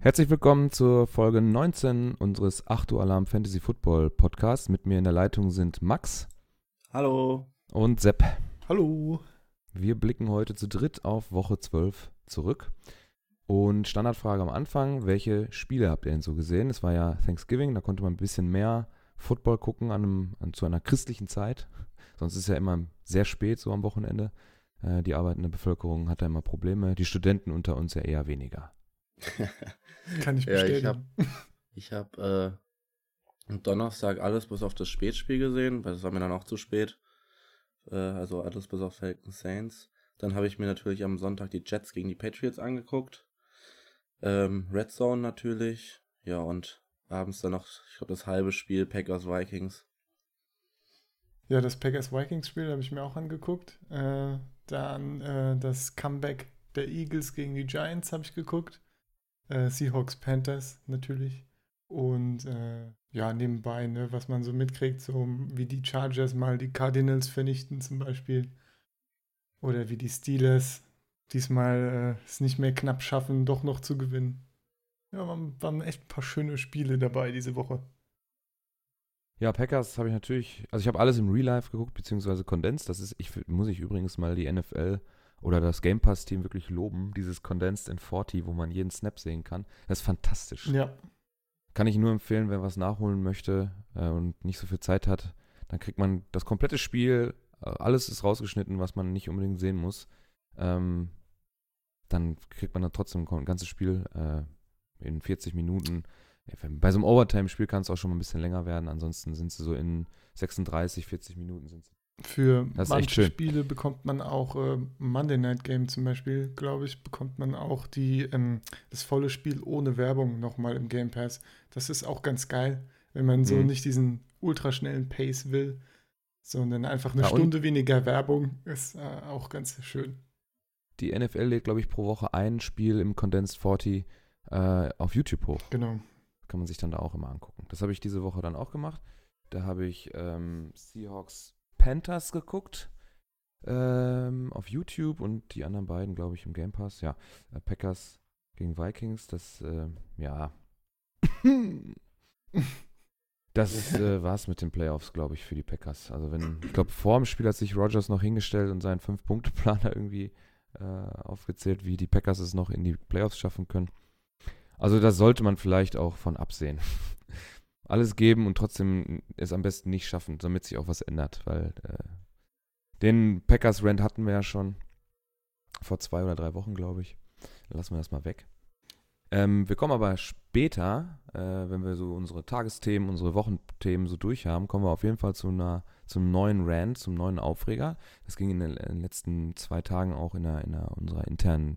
Herzlich willkommen zur Folge 19 unseres 8 Uhr Alarm Fantasy Football Podcasts. Mit mir in der Leitung sind Max Hallo. und Sepp. Hallo. Wir blicken heute zu dritt auf Woche 12 zurück. Und Standardfrage am Anfang, welche Spiele habt ihr denn so gesehen? Es war ja Thanksgiving, da konnte man ein bisschen mehr Football gucken an einem, an, zu einer christlichen Zeit. Sonst ist ja immer sehr spät, so am Wochenende. Äh, die arbeitende Bevölkerung hat da immer Probleme, die Studenten unter uns ja eher weniger. Kann ich Ja, ich bestätigen. Ich habe äh, am Donnerstag alles bis auf das Spätspiel gesehen, weil das war mir dann auch zu spät. Äh, also alles bis auf Falcons Saints. Dann habe ich mir natürlich am Sonntag die Jets gegen die Patriots angeguckt. Ähm, Red Zone natürlich. Ja, und abends dann noch, ich glaube, das halbe Spiel Packers Vikings. Ja, das Packers-Vikings-Spiel habe ich mir auch angeguckt. Äh, dann äh, das Comeback der Eagles gegen die Giants habe ich geguckt. Äh, Seahawks-Panthers natürlich. Und äh, ja, nebenbei, ne, was man so mitkriegt, so wie die Chargers mal die Cardinals vernichten zum Beispiel. Oder wie die Steelers diesmal äh, es nicht mehr knapp schaffen, doch noch zu gewinnen. Ja, waren, waren echt ein paar schöne Spiele dabei diese Woche. Ja, Packers habe ich natürlich, also ich habe alles im Real Life geguckt, beziehungsweise Condensed. Das ist, ich muss ich übrigens mal die NFL oder das Game Pass Team wirklich loben, dieses Condensed in 40, wo man jeden Snap sehen kann. Das ist fantastisch. Ja, Kann ich nur empfehlen, wer was nachholen möchte äh, und nicht so viel Zeit hat, dann kriegt man das komplette Spiel, alles ist rausgeschnitten, was man nicht unbedingt sehen muss. Ähm, dann kriegt man dann trotzdem ein ganzes Spiel äh, in 40 Minuten. Bei so einem Overtime-Spiel kann es auch schon mal ein bisschen länger werden. Ansonsten sind sie so in 36, 40 Minuten sind sie. Für manche. Spiele bekommt man auch äh, Monday Night Game zum Beispiel, glaube ich, bekommt man auch die, ähm, das volle Spiel ohne Werbung nochmal im Game Pass. Das ist auch ganz geil, wenn man so Mhm. nicht diesen ultraschnellen Pace will, sondern einfach eine Ja, und- Stunde weniger Werbung ist äh, auch ganz schön. Die NFL lädt, glaube ich, pro Woche ein Spiel im Condensed 40 äh, auf YouTube hoch. Genau. kann man sich dann da auch immer angucken. Das habe ich diese Woche dann auch gemacht. Da habe ich ähm, Seahawks Panthers geguckt ähm, auf YouTube und die anderen beiden, glaube ich, im Game Pass. Ja, äh, Packers gegen Vikings, das, äh, ja. Das äh, war es mit den Playoffs, glaube ich, für die Packers. Also wenn, ich glaube, vor dem Spiel hat sich Rogers noch hingestellt und seinen Fünf-Punkte-Plan irgendwie äh, aufgezählt, wie die Packers es noch in die Playoffs schaffen können. Also da sollte man vielleicht auch von absehen. Alles geben und trotzdem es am besten nicht schaffen, damit sich auch was ändert, weil äh, den Packers Rent hatten wir ja schon vor zwei oder drei Wochen, glaube ich. Lassen wir das mal weg. Ähm, wir kommen aber später, äh, wenn wir so unsere Tagesthemen, unsere Wochenthemen so durch haben, kommen wir auf jeden Fall zu einer, zum neuen Rant, zum neuen Aufreger. Das ging in den, in den letzten zwei Tagen auch in, der, in der, unserer internen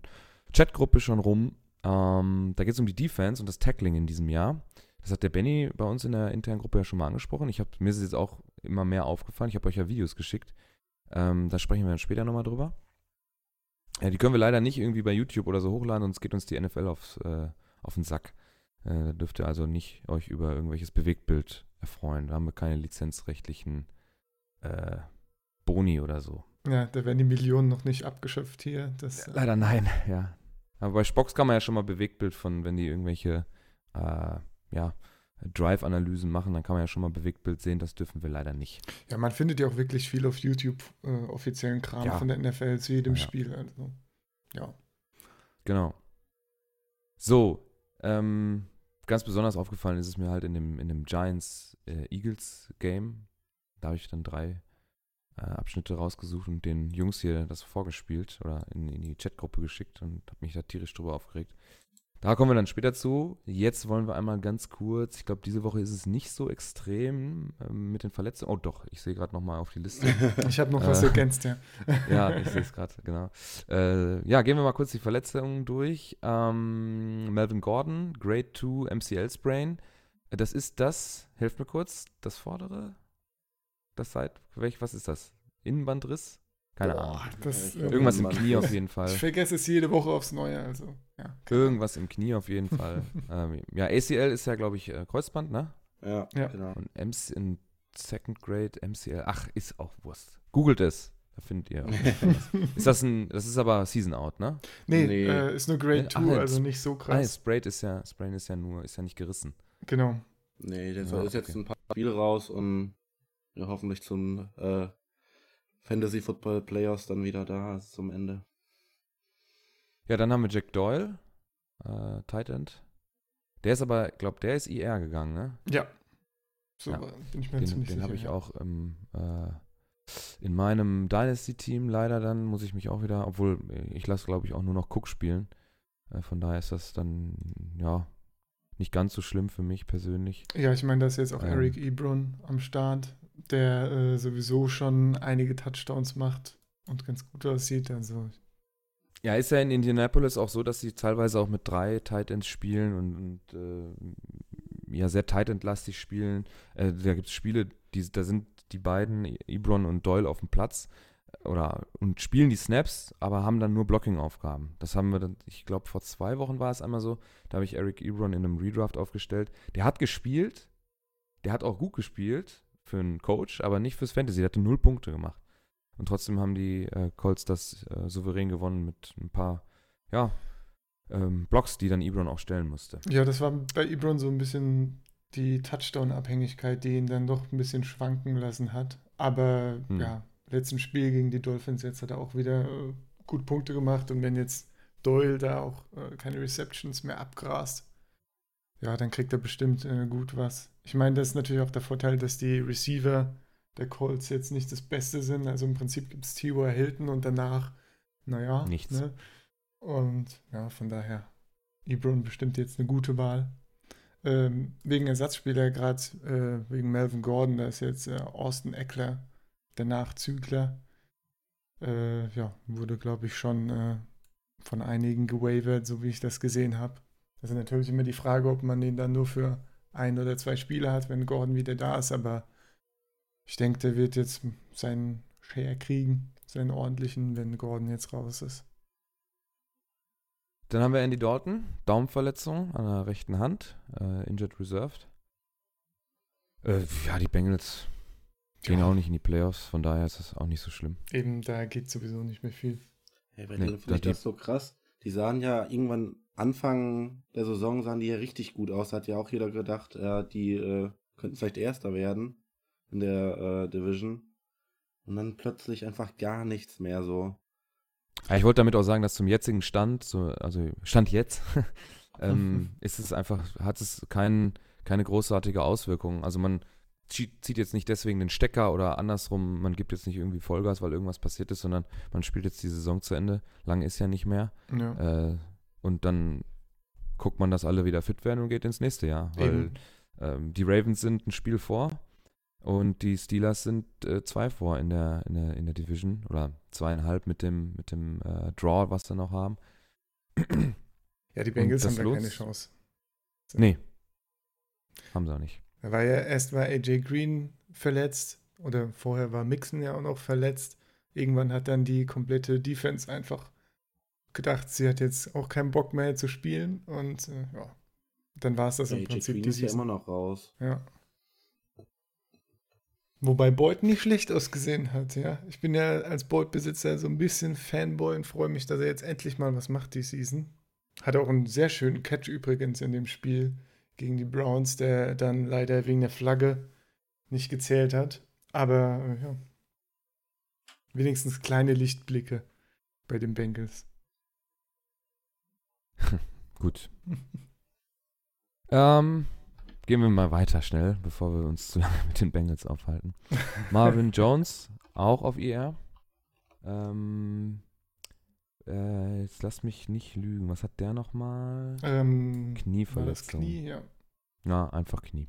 Chatgruppe schon rum. Ähm, da geht es um die Defense und das Tackling in diesem Jahr. Das hat der Benny bei uns in der internen Gruppe ja schon mal angesprochen. Ich hab, mir ist es jetzt auch immer mehr aufgefallen. Ich habe euch ja Videos geschickt. Ähm, da sprechen wir dann später nochmal drüber. Ja, die können wir leider nicht irgendwie bei YouTube oder so hochladen, sonst geht uns die NFL aufs, äh, auf den Sack. Äh, da dürft ihr also nicht euch über irgendwelches Bewegtbild erfreuen. Da haben wir keine lizenzrechtlichen äh, Boni oder so. Ja, da werden die Millionen noch nicht abgeschöpft hier. Das, äh, Leider nein, ja. Aber bei Spox kann man ja schon mal Bewegtbild von, wenn die irgendwelche äh, ja, Drive-Analysen machen, dann kann man ja schon mal Bewegtbild sehen. Das dürfen wir leider nicht. ja, man findet ja auch wirklich viel auf YouTube äh, offiziellen Kram Ja. von der NFL zu jedem Ja. Spiel. Also, ja. Genau. So, ähm, ganz besonders aufgefallen ist es mir halt in dem, in dem Giants-Eagles-Game. da habe ich dann drei äh, Abschnitte rausgesucht und den Jungs hier das vorgespielt oder in, in die Chatgruppe geschickt und habe mich da tierisch drüber aufgeregt. Da kommen wir dann später zu. Jetzt wollen wir einmal ganz kurz, ich glaube, diese Woche ist es nicht so extrem ähm, mit den Verletzungen. Oh doch, ich sehe gerade nochmal auf die Liste. Ich habe noch was Äh, ergänzt, ja. ja, ich sehe es gerade, genau. Äh, ja, gehen wir mal kurz die Verletzungen durch. Ähm, Melvin Gordon, Grade 2 MCL Sprain. Äh, Das ist das, helft mir kurz, das vordere? Das seit, welch, was ist das? Innenbandriss? Keine Boah, Ahnung. das, Ja, Irgendwas im. Knie auf jeden Fall. Ich vergesse es jede Woche aufs Neue, also. Ja. Irgendwas im Knie auf jeden Fall. ähm, ja, ACL ist ja, glaube ich, äh, Kreuzband, ne? Ja, Ja. genau. Und MC in Second Grade, MCL, ach, ist auch Wurst. Googelt es. Da findet ihr. ist das ein, das ist aber Season Out, ne? Nee, Nee. Äh, ist nur Grade Ach, 2, ja, also Sp- nicht so Ah, krass. Sprain ist ja, Sprain ist ja nur, ist ja nicht gerissen. Genau. Nee, der Ja, ist jetzt okay. ein paar Spiele raus und ja, hoffentlich zum äh, Fantasy Football Playoffs dann wieder da, also zum Ende. Ja, dann haben wir Jack Doyle, äh, Tight End. Der ist aber, ich glaube, der ist IR gegangen, ne? Ja. So Ja. bin ich mir Den, ziemlich den sicher. habe ich ja. auch ähm, äh, in meinem Dynasty-Team leider dann, muss ich mich auch wieder, obwohl äh, ich lasse, glaube ich, auch nur noch Cook spielen. Äh, von daher ist das dann, ja, nicht ganz so schlimm für mich persönlich. Ja, ich meine, da ist jetzt auch Ähm. Eric Ebron am Start, der äh, sowieso schon einige Touchdowns macht und ganz gut aussieht. Also, Ja, ist ja in Indianapolis auch so, dass sie teilweise auch mit drei Tight Ends spielen und, und äh, ja, sehr Tight End-lastig spielen. Äh, da gibt es Spiele, die, da sind die beiden, Ebron und Doyle, auf dem Platz oder und spielen die Snaps, aber haben dann nur Blocking-Aufgaben. Das haben wir dann, ich glaube, vor zwei Wochen war es einmal so, da habe ich Eric Ebron in einem Redraft aufgestellt. Der hat gespielt, der hat auch gut gespielt für einen Coach, aber nicht fürs Fantasy. Der hatte null Punkte gemacht. Und trotzdem haben die äh, Colts das äh, souverän gewonnen mit ein paar, ja, ähm, Blocks, die dann Ebron auch stellen musste. ja, das war bei Ebron so ein bisschen die Touchdown-Abhängigkeit, die ihn dann doch ein bisschen schwanken lassen hat. Aber Hm. ja, letzten Spiel gegen die Dolphins jetzt hat er auch wieder äh, gut Punkte gemacht. Und wenn jetzt Doyle da auch äh, keine Receptions mehr abgrast, ja, dann kriegt er bestimmt äh, gut was. Ich meine, das ist natürlich auch der Vorteil, dass die Receiver der Colts jetzt nicht das Beste sind. Also im Prinzip gibt es T.Y. Hilton und danach, naja, Nichts. Ne? Und ja, von daher, Ebron bestimmt jetzt eine gute Wahl. Ähm, wegen Ersatzspieler, gerade äh, wegen Melvin Gordon, da ist jetzt äh, Austin Eckler, der Nachzügler. Äh, ja, wurde, glaube ich, schon äh, von einigen gewavert, so wie ich das gesehen habe. Das ist natürlich immer die Frage, ob man den dann nur für ein oder zwei Spiele hat, wenn Gordon wieder da ist, aber ich denke, der wird jetzt seinen Share kriegen, seinen ordentlichen, wenn Gordon jetzt raus ist. Dann haben wir Andy Dalton, Daumenverletzung an der rechten Hand, äh, injured reserved. Äh, ja, die Bengals gehen Ja. auch nicht in die Playoffs, von daher ist das auch nicht so schlimm. Eben, da geht sowieso nicht mehr viel. Hey, bei Nee, denen finde ich das so krass. Die sahen ja irgendwann Anfang der Saison sahen die ja richtig gut aus. Da hat ja auch jeder gedacht, ja, die äh, könnten vielleicht Erster werden in der äh, Division. Und dann plötzlich einfach gar nichts mehr so. Ja, ich wollte damit auch sagen, dass zum jetzigen Stand, so, also Stand jetzt, ähm, ist es einfach, hat es kein, keine großartige Auswirkung. Also man zieht jetzt nicht deswegen den Stecker oder andersrum, man gibt jetzt nicht irgendwie Vollgas, weil irgendwas passiert ist, sondern man spielt jetzt die Saison zu Ende. Lange ist ja nicht mehr. Ja. Äh, und dann guckt man, dass alle wieder fit werden und geht ins nächste Jahr. Weil ähm, die Ravens sind ein Spiel vor und die Steelers sind äh, zwei vor in der, in, der, in der Division oder zweieinhalb mit dem, mit dem äh, Draw, was sie noch haben. ja, die Bengals haben da keine Chance. Nee. Haben sie auch nicht. Da war ja erst war AJ Green verletzt oder vorher war Mixon ja auch noch verletzt. Irgendwann hat dann die komplette Defense einfach gedacht, sie hat jetzt auch keinen Bock mehr zu spielen und äh, ja, dann war es das im AJ Prinzip Green die ist ja immer noch raus. Ja. Wobei Boyd nicht schlecht ausgesehen hat, ja. Ich bin ja als Boyd-Besitzer so ein bisschen Fanboy und freue mich, dass er jetzt endlich mal was macht die Season. Hat auch einen sehr schönen Catch übrigens in dem Spiel gegen die Browns, der dann leider wegen der Flagge nicht gezählt hat. Aber äh, ja, wenigstens kleine Lichtblicke bei den Bengals. Gut. ähm, gehen wir mal weiter schnell, bevor wir uns zu lange mit den Bengals aufhalten. Marvin Jones, auch auf IR. Ähm, äh, jetzt lass mich nicht lügen. Was hat der nochmal? Ähm, Knieverletzung. Knie, ja. Ja, einfach Knie.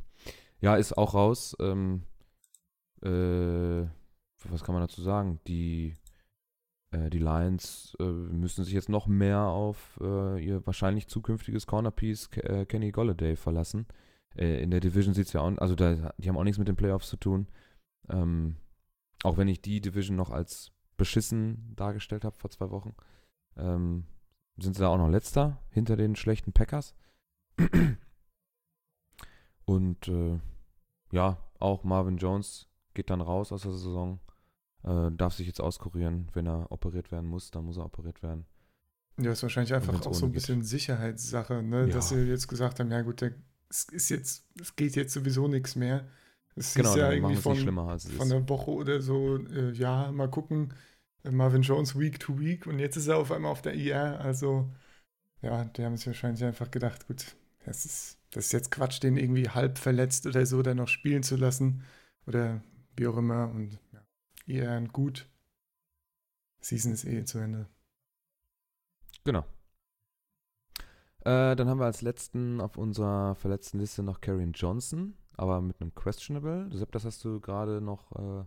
Ja, ist auch raus. Ähm, äh, was kann man dazu sagen? Die, äh, die Lions äh, müssen sich jetzt noch mehr auf äh, ihr wahrscheinlich zukünftiges Cornerpiece Ke- äh, Kenny Golladay verlassen. Äh, in der Division sieht es ja auch, also da, die haben auch nichts mit den Playoffs zu tun. Ähm, auch wenn ich die Division noch als beschissen dargestellt habe vor zwei Wochen, ähm, sind sie da auch noch letzter hinter den schlechten Packers. Und äh, ja, auch Marvin Jones geht dann raus aus der Saison, äh, darf sich jetzt auskurieren. Wenn er operiert werden muss, dann muss er operiert werden. Ja, ist wahrscheinlich einfach auch so ein ohne geht. bisschen Sicherheitssache, ne? dass Ja. sie jetzt gesagt haben, ja gut, der, es ist jetzt, es geht jetzt sowieso nichts mehr. Es Genau, ist ja irgendwie von, von einer Woche oder so, äh, ja, mal gucken, äh, Marvin Jones Week to Week und jetzt ist er auf einmal auf der IR, also ja, die haben sich wahrscheinlich einfach gedacht, gut, das ist, das ist jetzt Quatsch, den irgendwie halb verletzt oder so dann noch spielen zu lassen oder wie auch immer und ja, IR und gut. Season ist eh zu Ende. Genau. Äh, dann haben wir als letzten auf unserer verletzten Liste noch Karrion Johnson, aber mit einem Questionable. Sepp, das hast du gerade noch äh,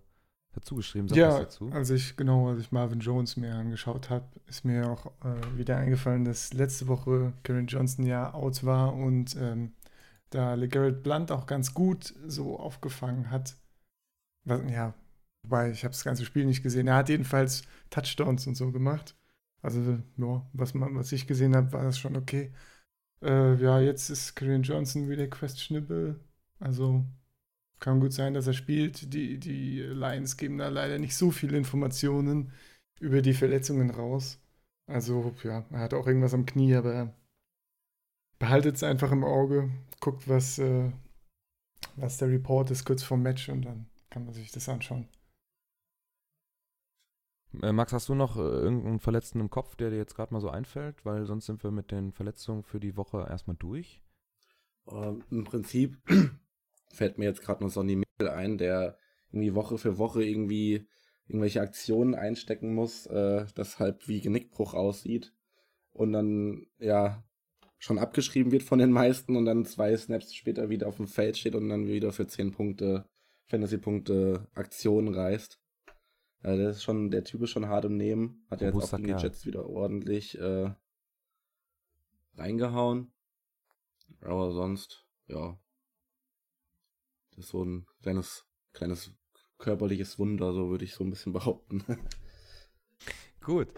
dazu geschrieben. Sag Ja, dazu. als ich genau, als ich Marvin Jones mir angeschaut habe, ist mir auch äh, wieder eingefallen, dass letzte Woche Karen Johnson ja out war und ähm, da LeGarrette Blunt auch ganz gut so aufgefangen hat. Was, ja, wobei ich habe das ganze Spiel nicht gesehen. Er hat jedenfalls Touchdowns und so gemacht. Also ja, was man, was ich gesehen habe, war das schon okay. Äh, ja, jetzt ist Karen Johnson wieder questionable. Also kann gut sein, dass er spielt. Die, die Lions geben da leider nicht so viele Informationen über die Verletzungen raus. Also, ja, er hat auch irgendwas am Knie, aber behaltet es einfach im Auge, guckt, was, äh, was der Report ist kurz vorm Match und dann kann man sich das anschauen. Äh, Max, hast du noch äh, irgendeinen Verletzten im Kopf, der dir jetzt gerade mal so einfällt? Weil sonst sind wir mit den Verletzungen für die Woche erstmal durch. Ähm, Im Prinzip fällt mir jetzt gerade noch Sonny Mitchell ein, der irgendwie Woche für Woche irgendwie irgendwelche Aktionen einstecken muss, äh, das halb wie Genickbruch aussieht und dann ja schon abgeschrieben wird von den meisten und dann zwei Snaps später wieder auf dem Feld steht und dann wieder für 10 Punkte, Fantasy-Punkte Aktionen reißt. Ja, der ist schon, der Typ ist schon hart im Nehmen. Hat ja jetzt auch gegen die. Jets wieder ordentlich äh, reingehauen. Aber sonst, ja. Das ist so ein kleines, kleines körperliches Wunder, so würde ich so ein bisschen behaupten. Gut.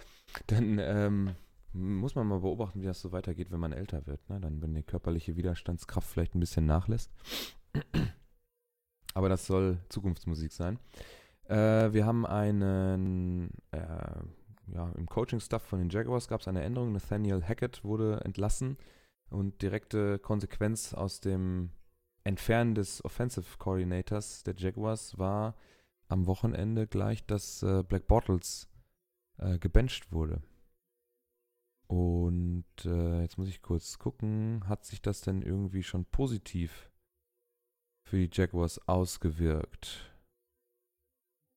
Dann ähm, muss man mal beobachten, wie das so weitergeht, wenn man älter wird. Ne? Dann, wenn die körperliche Widerstandskraft vielleicht ein bisschen nachlässt. Aber das soll Zukunftsmusik sein. Äh, wir haben einen, äh, ja, im Coaching-Stuff von den Jaguars gab es eine Änderung. Nathaniel Hackett wurde entlassen und direkte Konsequenz aus dem Entfernen des Offensive Coordinators der Jaguars war am Wochenende gleich, dass äh, Black Bottles äh, gebencht wurde. Und äh, jetzt muss ich kurz gucken, hat sich das denn irgendwie schon positiv für die Jaguars ausgewirkt?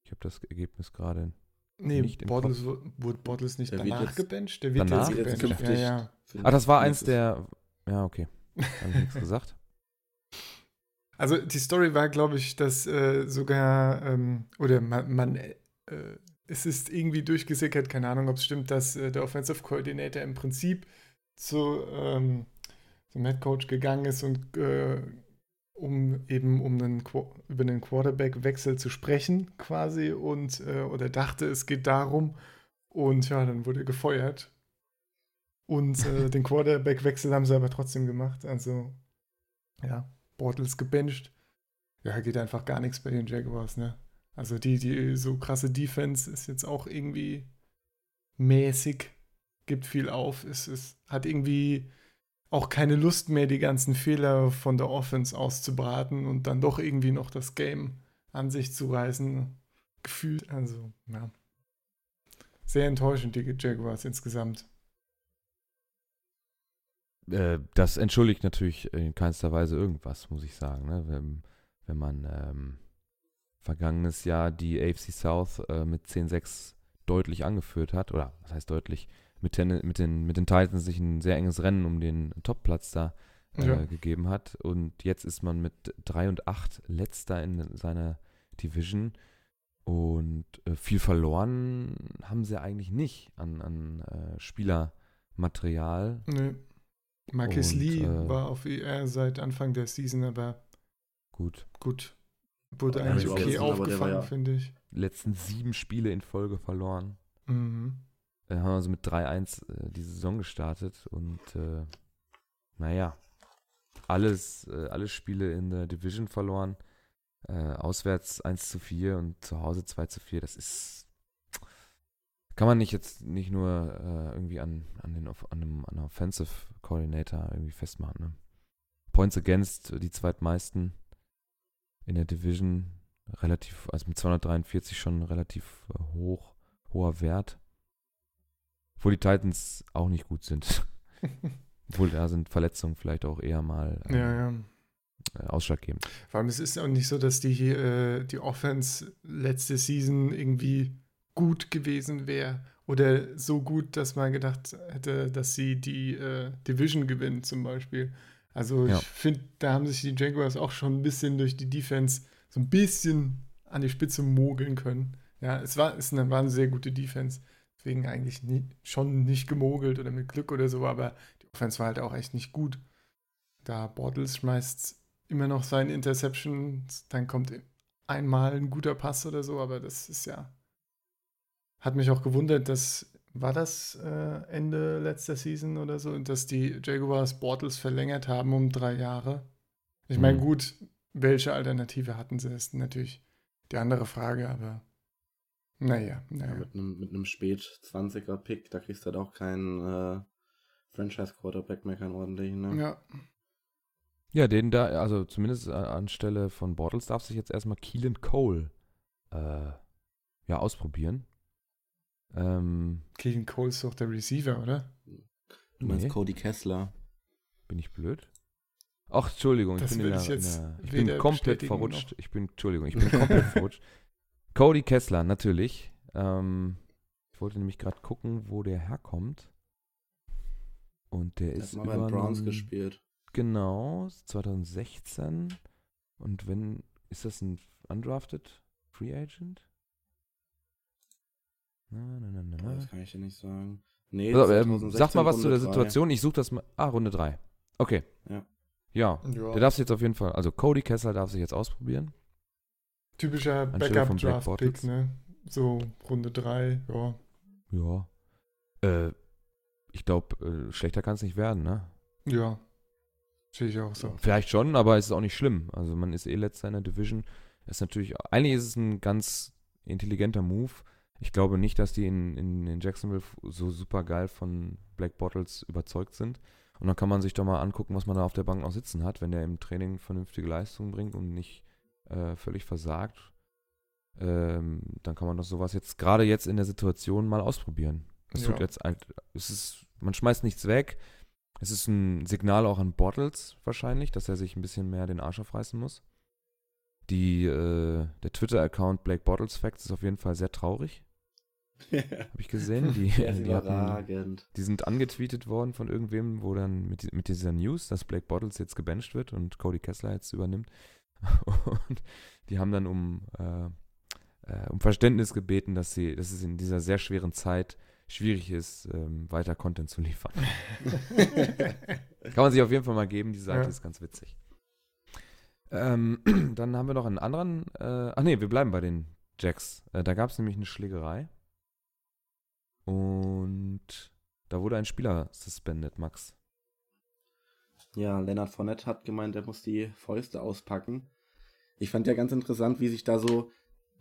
Ich habe das Ergebnis gerade. Nee, Nicht im Bottles, wu- wurde Bottles nicht Der danach jetzt- gebencht? Der wird Danach? jetzt gebencht. Ja, ja. Ah, das war eins der. Ja, okay. Habe ich nichts gesagt. Also die Story war, glaube ich, dass äh, sogar, ähm, oder man, man äh, es ist irgendwie durchgesickert, keine Ahnung, ob es stimmt, dass äh, der Offensive Coordinator im Prinzip zu, ähm, zum Head Coach gegangen ist und äh, um eben um einen, über einen Quarterback-Wechsel zu sprechen quasi und äh, oder dachte, es geht darum und ja, dann wurde er gefeuert. Und äh, den Quarterback-Wechsel haben sie aber trotzdem gemacht. Also, ja, Bortles gebencht. Ja, geht einfach gar nichts bei den Jaguars, ne? Also die, die so krasse Defense ist jetzt auch irgendwie mäßig, gibt viel auf, es ist, hat irgendwie auch keine Lust mehr, die ganzen Fehler von der Offense auszubraten und dann doch irgendwie noch das Game an sich zu reißen, gefühlt. Also, ja. Sehr enttäuschend, die Jaguars insgesamt. Äh, das entschuldigt natürlich in keinster Weise irgendwas, muss ich sagen. Ne? Wenn, wenn man ähm, vergangenes Jahr die AFC South äh, mit 10-6 deutlich angeführt hat, oder was heißt deutlich, mit, den, mit, den, mit den Titans sich ein sehr enges Rennen um den Topplatz da äh, Ja. gegeben hat. Und jetzt ist man mit 3 und 8 letzter in seiner Division. Und äh, viel verloren haben sie eigentlich nicht an, an äh, Spielermaterial. Nee. Marcus Und, Lee äh, war auf IR seit Anfang der Season, aber Gut. gut. Wurde Ja, eigentlich okay aufgefangen, ja- finde ich. Letzten sieben Spiele in Folge verloren. Mhm. Äh, haben also mit 3-1 äh, die Saison gestartet und äh, naja, alles, äh, alle Spiele in der Division verloren. Äh, auswärts 1 zu 4 und zu Hause 2 zu 4. Das ist. Kann man nicht jetzt nicht nur äh, irgendwie an, an, den, an, einem, an einem Offensive Coordinator irgendwie festmachen. Ne? Points against, äh, die zweitmeisten in der Division, relativ, also mit 243 schon relativ äh, hoch, hoher Wert. Obwohl die Titans auch nicht gut sind. Obwohl da sind Verletzungen vielleicht auch eher mal ähm, Ja, ja. äh, ausschlaggebend. Vor allem, es ist auch nicht so, dass die, äh, die Offense letzte Season irgendwie gut gewesen wäre. Oder so gut, dass man gedacht hätte, dass sie die äh, Division gewinnen, zum Beispiel. Also Ja. ich finde, da haben sich die Jaguars auch schon ein bisschen durch die Defense so ein bisschen an die Spitze mogeln können. Ja, es war, es war eine sehr gute Defense. Deswegen eigentlich nie, schon nicht gemogelt oder mit Glück oder so, aber die Offense war halt auch echt nicht gut. Da Bortles schmeißt immer noch seine Interceptions, dann kommt einmal ein guter Pass oder so, aber das ist ja. Hat mich auch gewundert, dass. War das äh, Ende letzter Season oder so, dass die Jaguars Bortles verlängert haben um drei Jahre? Ich meine, Mhm. gut, welche Alternative hatten sie, ist natürlich die andere Frage, aber naja, Ja, naja. mit einem mit einem spät 20er Pick, da kriegst du halt auch keinen äh, Franchise Quarterback mehr, keinen ordentlichen. Ne? Ja, Ja, den da, also zumindest a- anstelle von Bortles darf sich jetzt erstmal Keelan Cole äh, ja, ausprobieren. Ähm, Keegan Cole ist doch der Receiver, oder? Du meinst Nee. Cody Kessler. bin ich blöd? Ach, Entschuldigung, ich Das bin, in ich jetzt in der, ich bin komplett verrutscht. noch- Ich bin, Entschuldigung, ich bin komplett verrutscht. Cody Kessler, natürlich. Ähm, ich wollte nämlich gerade gucken, wo der herkommt. Und der Der ist hat mal bei Browns einen- gespielt. Genau, 2016. Und wenn, ist das ein undrafted Free Agent? Na, na, na, na, das kann ich dir nicht sagen. Nee, Also, ähm, 2016 sag mal was zu Runde der drei. Situation. Ich suche das mal. Ah, Runde 3. Okay. Ja. Ja, Ja. der darf sich jetzt auf jeden Fall, also Cody Kessler darf sich jetzt ausprobieren. Typischer Backup-Draft-Pick, ne? So Runde 3, ja. Ja. Äh, ich glaube, äh, schlechter kann es nicht werden, ne? Ja. Sehe ich auch so. Vielleicht schon, aber es ist auch nicht schlimm. Also man ist eh letzter in der Division. Ist natürlich, eigentlich ist es ein ganz intelligenter Move. Ich glaube nicht, dass die in, in, in Jacksonville so super geil von Black Bottles überzeugt sind. Und dann kann man sich doch mal angucken, was man da auf der Bank noch sitzen hat, wenn der im Training vernünftige Leistungen bringt und nicht äh, völlig versagt. Ähm, dann kann man doch sowas jetzt, gerade jetzt in der Situation, mal ausprobieren. Es tut Ja. jetzt halt, es ist, man schmeißt nichts weg. Es ist ein Signal auch an Bottles wahrscheinlich, dass er sich ein bisschen mehr den Arsch aufreißen muss. Die, äh, der Twitter-Account Blake Bottles Facts ist auf jeden Fall sehr traurig, habe ich gesehen. Die, die, hatten, die sind angetweetet worden von irgendwem, wo dann mit, mit dieser News, dass Blake Bottles jetzt gebencht wird und Cody Kessler jetzt übernimmt. Und die haben dann um, äh, äh, um Verständnis gebeten, dass sie, dass es in dieser sehr schweren Zeit schwierig ist, ähm, weiter Content zu liefern. Kann man sich auf jeden Fall mal geben, die Seite Ja. ist ganz witzig. Ähm, dann haben wir noch einen anderen, äh, ach nee, wir bleiben bei den Jacks. Äh, da gab es nämlich eine Schlägerei. Und da wurde ein Spieler suspended, Max. Ja, Leonard Fournette hat gemeint, er muss die Fäuste auspacken. Ich fand ja ganz interessant, wie sich da so,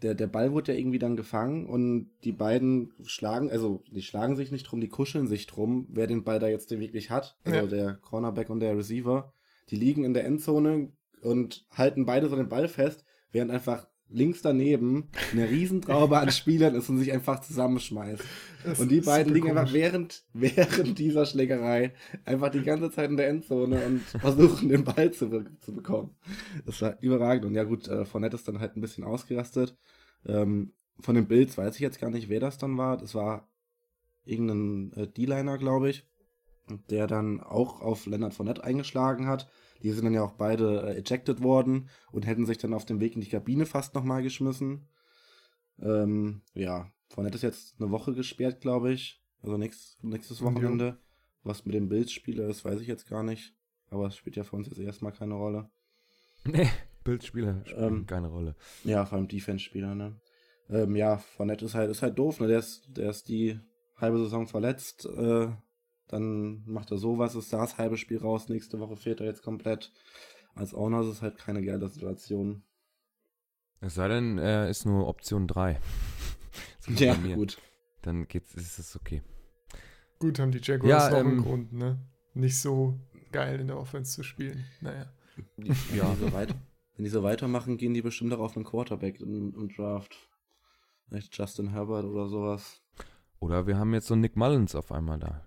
der, der Ball wurde ja irgendwie dann gefangen und die beiden schlagen, also die schlagen sich nicht drum, die kuscheln sich drum, wer den Ball da jetzt denn wirklich hat. Also Ja. der Cornerback und der Receiver. Die liegen in der Endzone und halten beide so den Ball fest, während einfach links daneben eine Riesentraube an Spielern ist und sich einfach zusammenschmeißt. Das Und die beiden liegen einfach komisch. während, während dieser Schlägerei einfach die ganze Zeit in der Endzone und versuchen den Ball zu, zu bekommen. Das war überragend. Und ja gut, äh, Fournette ist dann halt ein bisschen ausgerastet. Ähm, von den Bills weiß ich jetzt gar nicht, wer das dann war. Das war irgendein äh, D-Liner, glaube ich, der dann auch auf Leonard Fournette eingeschlagen hat. Die sind dann ja auch beide äh, ejected worden und hätten sich dann auf dem Weg in die Kabine fast nochmal geschmissen. Ähm, ja, Fournette ist jetzt eine Woche gesperrt, glaube ich. Also nächstes, nächstes. Wochenende. Was mit dem Bills-Spieler ist, weiß ich jetzt gar nicht. Aber es spielt ja für uns jetzt erstmal keine Rolle. Nee, Bildspieler spielen Ähm, keine Rolle. Ja, vor allem Defense-Spieler, ne? Ähm, ja, Fournette ist halt, ist halt doof, ne? Der ist, der ist die halbe Saison verletzt, äh, dann macht er sowas, ist da das halbe Spiel raus, nächste Woche fehlt er jetzt komplett. Als Owner ist es halt keine geile Situation. Es sei denn, er ist nur Option 3. So wie Ja, gut. Dann geht's, ist es okay. Gut, haben die Jaguars Ja, noch einen ähm, Grund, ne? Nicht so geil in der Offense zu spielen. Naja. Die, Ja. die so weit, wenn die so weitermachen, gehen die bestimmt auch auf einen Quarterback im, im Draft. Vielleicht Justin Herbert oder sowas. Oder wir haben jetzt so einen Nick Mullins auf einmal da,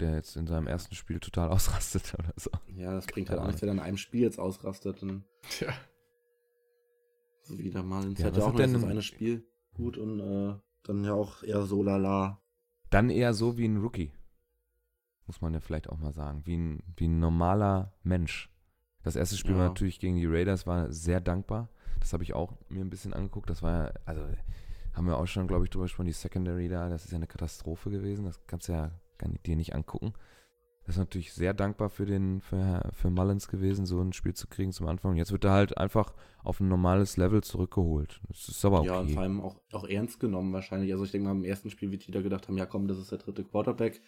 der jetzt in seinem ersten Spiel total ausrastet oder so. Ja, das bringt Keine halt auch nichts, wenn er in einem Spiel jetzt ausrastet. Dann Tja. so wieder mal ins Ja, hat ja auch denn das eine Spiel gut und äh, dann ja auch eher so lala. Dann eher so wie ein Rookie. Muss man ja vielleicht auch mal sagen. Wie ein, wie ein normaler Mensch. Das erste Spiel war Ja. natürlich gegen die Raiders, war sehr dankbar. Das habe ich auch mir ein bisschen angeguckt. Das war ja, also haben wir auch schon, glaube ich, drüber gesprochen, die Secondary da, das ist ja eine Katastrophe gewesen. Das kannst du ja gar nicht, dir nicht angucken. Das ist natürlich sehr dankbar für den, für, für Mullins gewesen, so ein Spiel zu kriegen zum Anfang. Jetzt wird er halt einfach auf ein normales Level zurückgeholt. Das ist aber okay. Ja, und vor allem auch, auch ernst genommen wahrscheinlich. Also ich denke mal, im ersten Spiel wird jeder gedacht haben, ja komm, das ist der dritte Quarterback.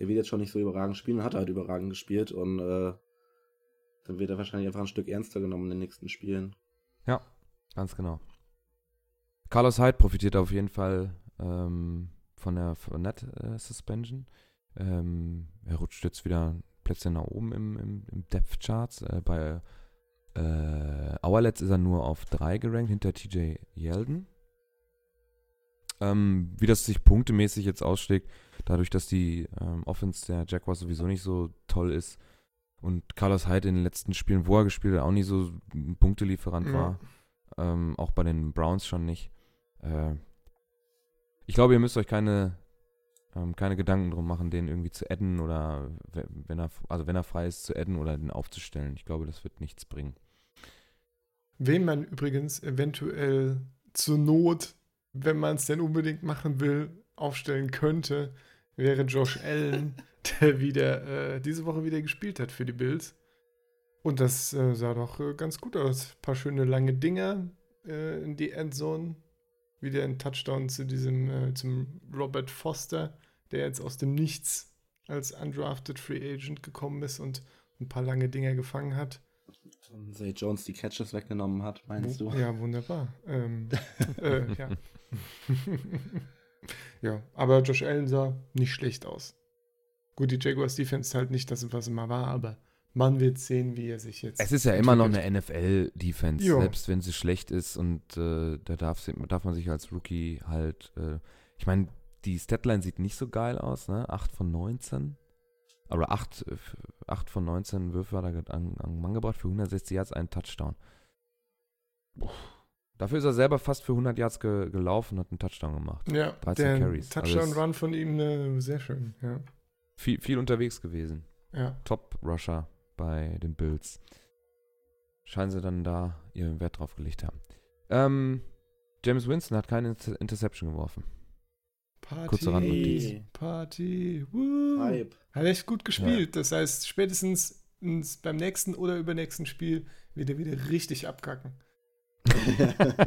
Der wird jetzt schon nicht so überragend spielen, hat er halt überragend gespielt und äh, dann wird er wahrscheinlich einfach ein Stück ernster genommen in den nächsten Spielen. Ganz genau. Carlos Hyde profitiert auf jeden Fall ähm, von der Net-Suspension. Ähm, er rutscht jetzt wieder Plätze nach oben im, im, im Depth-Charts. Äh, bei äh, Hourlets ist er nur auf 3 gerankt, hinter TJ Yeldon. Ähm, wie das sich punktemäßig jetzt ausschlägt, dadurch, dass die ähm, Offense der Jaguars sowieso nicht so toll ist und Carlos Hyde in den letzten Spielen, wo er gespielt hat, auch nicht so ein Punktelieferant Ja. war. Ähm, auch bei den Browns schon nicht. Äh, ich glaube, ihr müsst euch keine, ähm, keine Gedanken drum machen, den irgendwie zu adden oder we- wenn er, also wenn er frei ist, zu adden oder den aufzustellen. Ich glaube, das wird nichts bringen. Wen man übrigens eventuell zur Not, wenn man es denn unbedingt machen will, aufstellen könnte, wäre Josh Allen, der wieder äh, diese Woche wieder gespielt hat für die Bills. Und das äh, sah doch äh, ganz gut aus. Ein paar schöne lange Dinger äh, in die Endzone. Wieder ein Touchdown zu diesem, äh, zum Robert Foster, der jetzt aus dem Nichts als undrafted Free Agent gekommen ist und ein paar lange Dinger gefangen hat. Und Zay Jones die Catches weggenommen hat, meinst du? Ja, wunderbar. Ähm, äh, ja. ja, aber Josh Allen sah nicht schlecht aus. Gut, die Jaguars Defense ist halt nicht das, was immer war, aber man wird sehen, wie er sich jetzt. Es ist ja immer noch eine NFL-Defense, selbst wenn sie schlecht ist und äh, da darf, sie, darf man sich als Rookie halt, äh, ich meine, die Statline sieht nicht so geil aus, ne? 8 von 19. Oder 8, äh, 8 von 19 Würfe hat er an, an den Mann gebracht für 160 Yards, einen Touchdown. Puh. Dafür ist er selber fast für 100 Yards ge gelaufen und hat einen Touchdown gemacht. Ja, 13 der Carries. Also Touchdown-Run von ihm, äh, sehr schön. Ja. Viel, viel unterwegs gewesen. ja. Top-Rusher bei den Bills. Scheinen sie dann da ihren Wert drauf gelegt haben. Ähm, James Winston hat keine Inter Interception geworfen. Party. Kurze Randnotiz. Party. Woo. Hype. Hat echt gut gespielt. Das heißt, spätestens beim nächsten oder übernächsten Spiel wird er wieder richtig abkacken.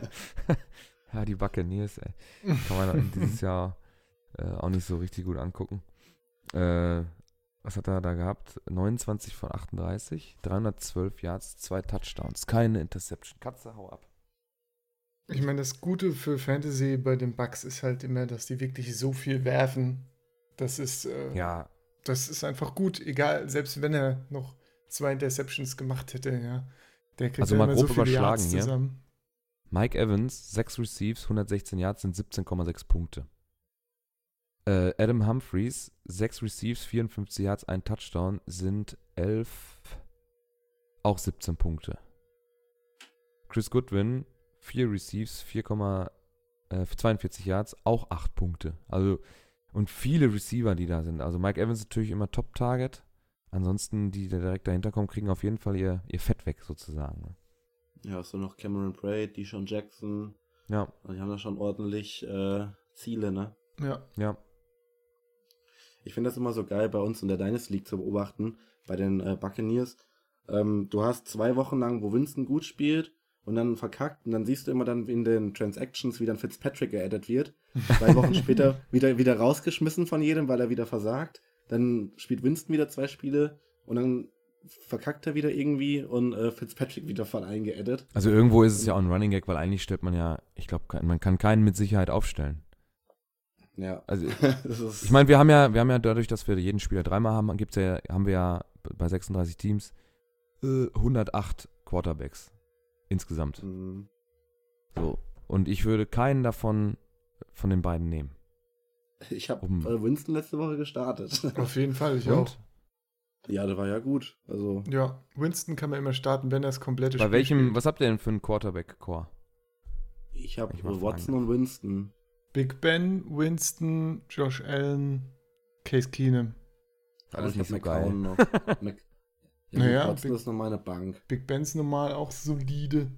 ja, die Buccaneers, ey. Kann man dieses Jahr äh, auch nicht so richtig gut angucken. Äh, was hat er da gehabt? 29 von 38, 312 Yards, zwei Touchdowns, keine Interception. Katze, hau ab. Ich meine, das Gute für Fantasy bei den Bucks ist halt immer, dass die wirklich so viel werfen. Das ist, äh, Ja, das ist einfach gut. Egal, selbst wenn er noch zwei Interceptions gemacht hätte, ja. Der kriegt Also ja mal grob so viele überschlagen Yards hier. zusammen. Mike Evans, 6 Receives, 116 Yards sind 17,6 Punkte. Äh, Adam Humphreys, 6 Receives, 54 Yards, ein Touchdown sind 11, auch 17 Punkte. Chris Goodwin, 4 Receives, 4, äh, 42 Yards, auch 8 Punkte. Also, und viele Receiver, die da sind. Also Mike Evans natürlich immer Top-Target. Ansonsten, die da direkt dahinter kommen, kriegen auf jeden Fall ihr, ihr Fett weg, sozusagen. ne? Ja, hast du noch Cameron Braid, Deshaun Jackson. Ja, Also die haben da schon ordentlich äh, Ziele, ne? Ja. ja. Ich finde das immer so geil bei uns in der Dynasty League zu beobachten, bei den äh, Buccaneers. Ähm, du hast zwei Wochen lang, wo Winston gut spielt, und dann verkackt und dann siehst du immer dann in den Transactions, wie dann Fitzpatrick geaddet wird. Zwei Wochen später wieder, wieder rausgeschmissen von jedem, weil er wieder versagt. Dann spielt Winston wieder zwei Spiele und dann verkackt er wieder irgendwie und äh, Fitzpatrick wieder voll eingeaddet. Also irgendwo ist es ja auch ein Running Gag, weil eigentlich stellt man ja, ich glaube, man kann keinen mit Sicherheit aufstellen. Ja. Also ich meine, wir haben ja, wir haben ja dadurch, dass wir jeden Spieler dreimal haben, gibt's ja, haben wir ja bei 36 Teams äh, 108 Quarterbacks insgesamt. Mhm. So. Und ich würde keinen davon von den beiden nehmen. ich habe Um- äh, Winston letzte Woche gestartet. Auf jeden Fall, ich Und? auch. ja, der war ja gut. Also, Ja, Winston kann man immer starten, wenn er das komplette Bei Spiel welchem, spielt. was habt ihr denn für einen Quarterback-Core? ich habe Watson und Winston. Big Ben, Winston, Josh Allen, Case Keenum. Alles nicht so geil. McCown noch. Mac ja, Naja, Big- ist noch meine Bank. Big Ben's normal auch solide.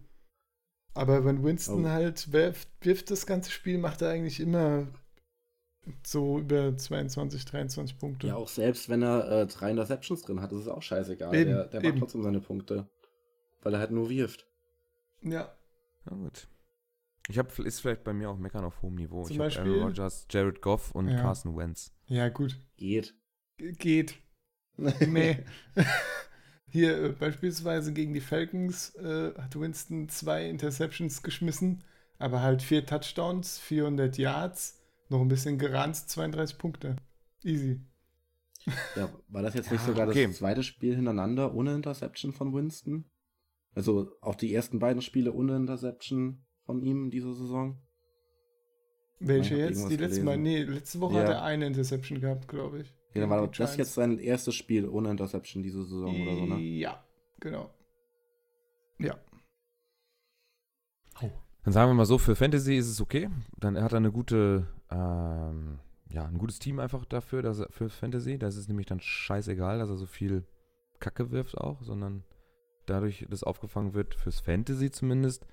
Aber wenn Winston Oh. halt wirft, wirft das ganze Spiel, macht er eigentlich immer so über 22, 23 Punkte. Ja, auch selbst wenn er äh, drei Interceptions drin hat, ist es auch scheißegal. Eben, der der eben. macht trotzdem seine Punkte. Weil er halt nur wirft. ja. Ja, gut. Ich habe, ist vielleicht bei mir auch Meckern auf hohem Niveau. Zum ich habe Beispiel- Aaron Rodgers, Jared Goff und Ja. Carson Wentz. Ja, gut. Geht. Geht. Nee. Hier äh, beispielsweise gegen die Falcons äh, hat Winston zwei Interceptions geschmissen, aber halt vier Touchdowns, 400 Yards, noch ein bisschen geranzt, 32 Punkte. Easy. Ja, war das jetzt nicht Ja, sogar okay. das zweite Spiel hintereinander ohne Interception von Winston? Also auch die ersten beiden Spiele ohne Interception von ihm diese Saison? Welche jetzt? Die letzte Mal? Nee, letzte Woche Ja. hat er eine Interception gehabt, glaube ich. Ja, dann war das Giants. jetzt sein erstes Spiel ohne Interception diese Saison oder so, ne? Ja, genau. Ja. Dann sagen wir mal so, für Fantasy ist es okay. Dann hat er eine gute, ähm, ja, ein gutes Team einfach dafür, dass er, für Fantasy. Das ist nämlich dann scheißegal, dass er so viel Kacke wirft auch, sondern dadurch, dass aufgefangen wird, fürs Fantasy zumindest,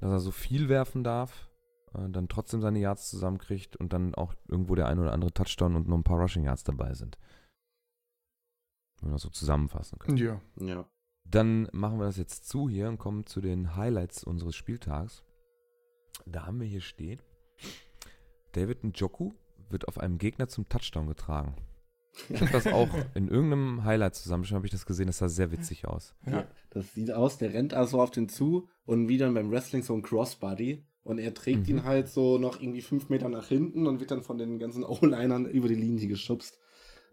dass er so viel werfen darf, äh, dann trotzdem seine Yards zusammenkriegt und dann auch irgendwo der ein oder andere Touchdown und noch ein paar Rushing Yards dabei sind. Wenn wir das so zusammenfassen können. Ja. Ja. Dann machen wir das jetzt zu hier und kommen zu den Highlights unseres Spieltags. Da haben wir hier stehen, David Njoku wird auf einem Gegner zum Touchdown getragen. Ich habe das auch in irgendeinem Highlight zusammenschau habe ich das gesehen, das sah sehr witzig aus. Ja, das sieht aus, der rennt also auf den zu und wie dann beim Wrestling so ein Crossbody und er trägt Mhm. ihn halt so noch irgendwie fünf Meter nach hinten und wird dann von den ganzen O-Linern über die Linie geschubst.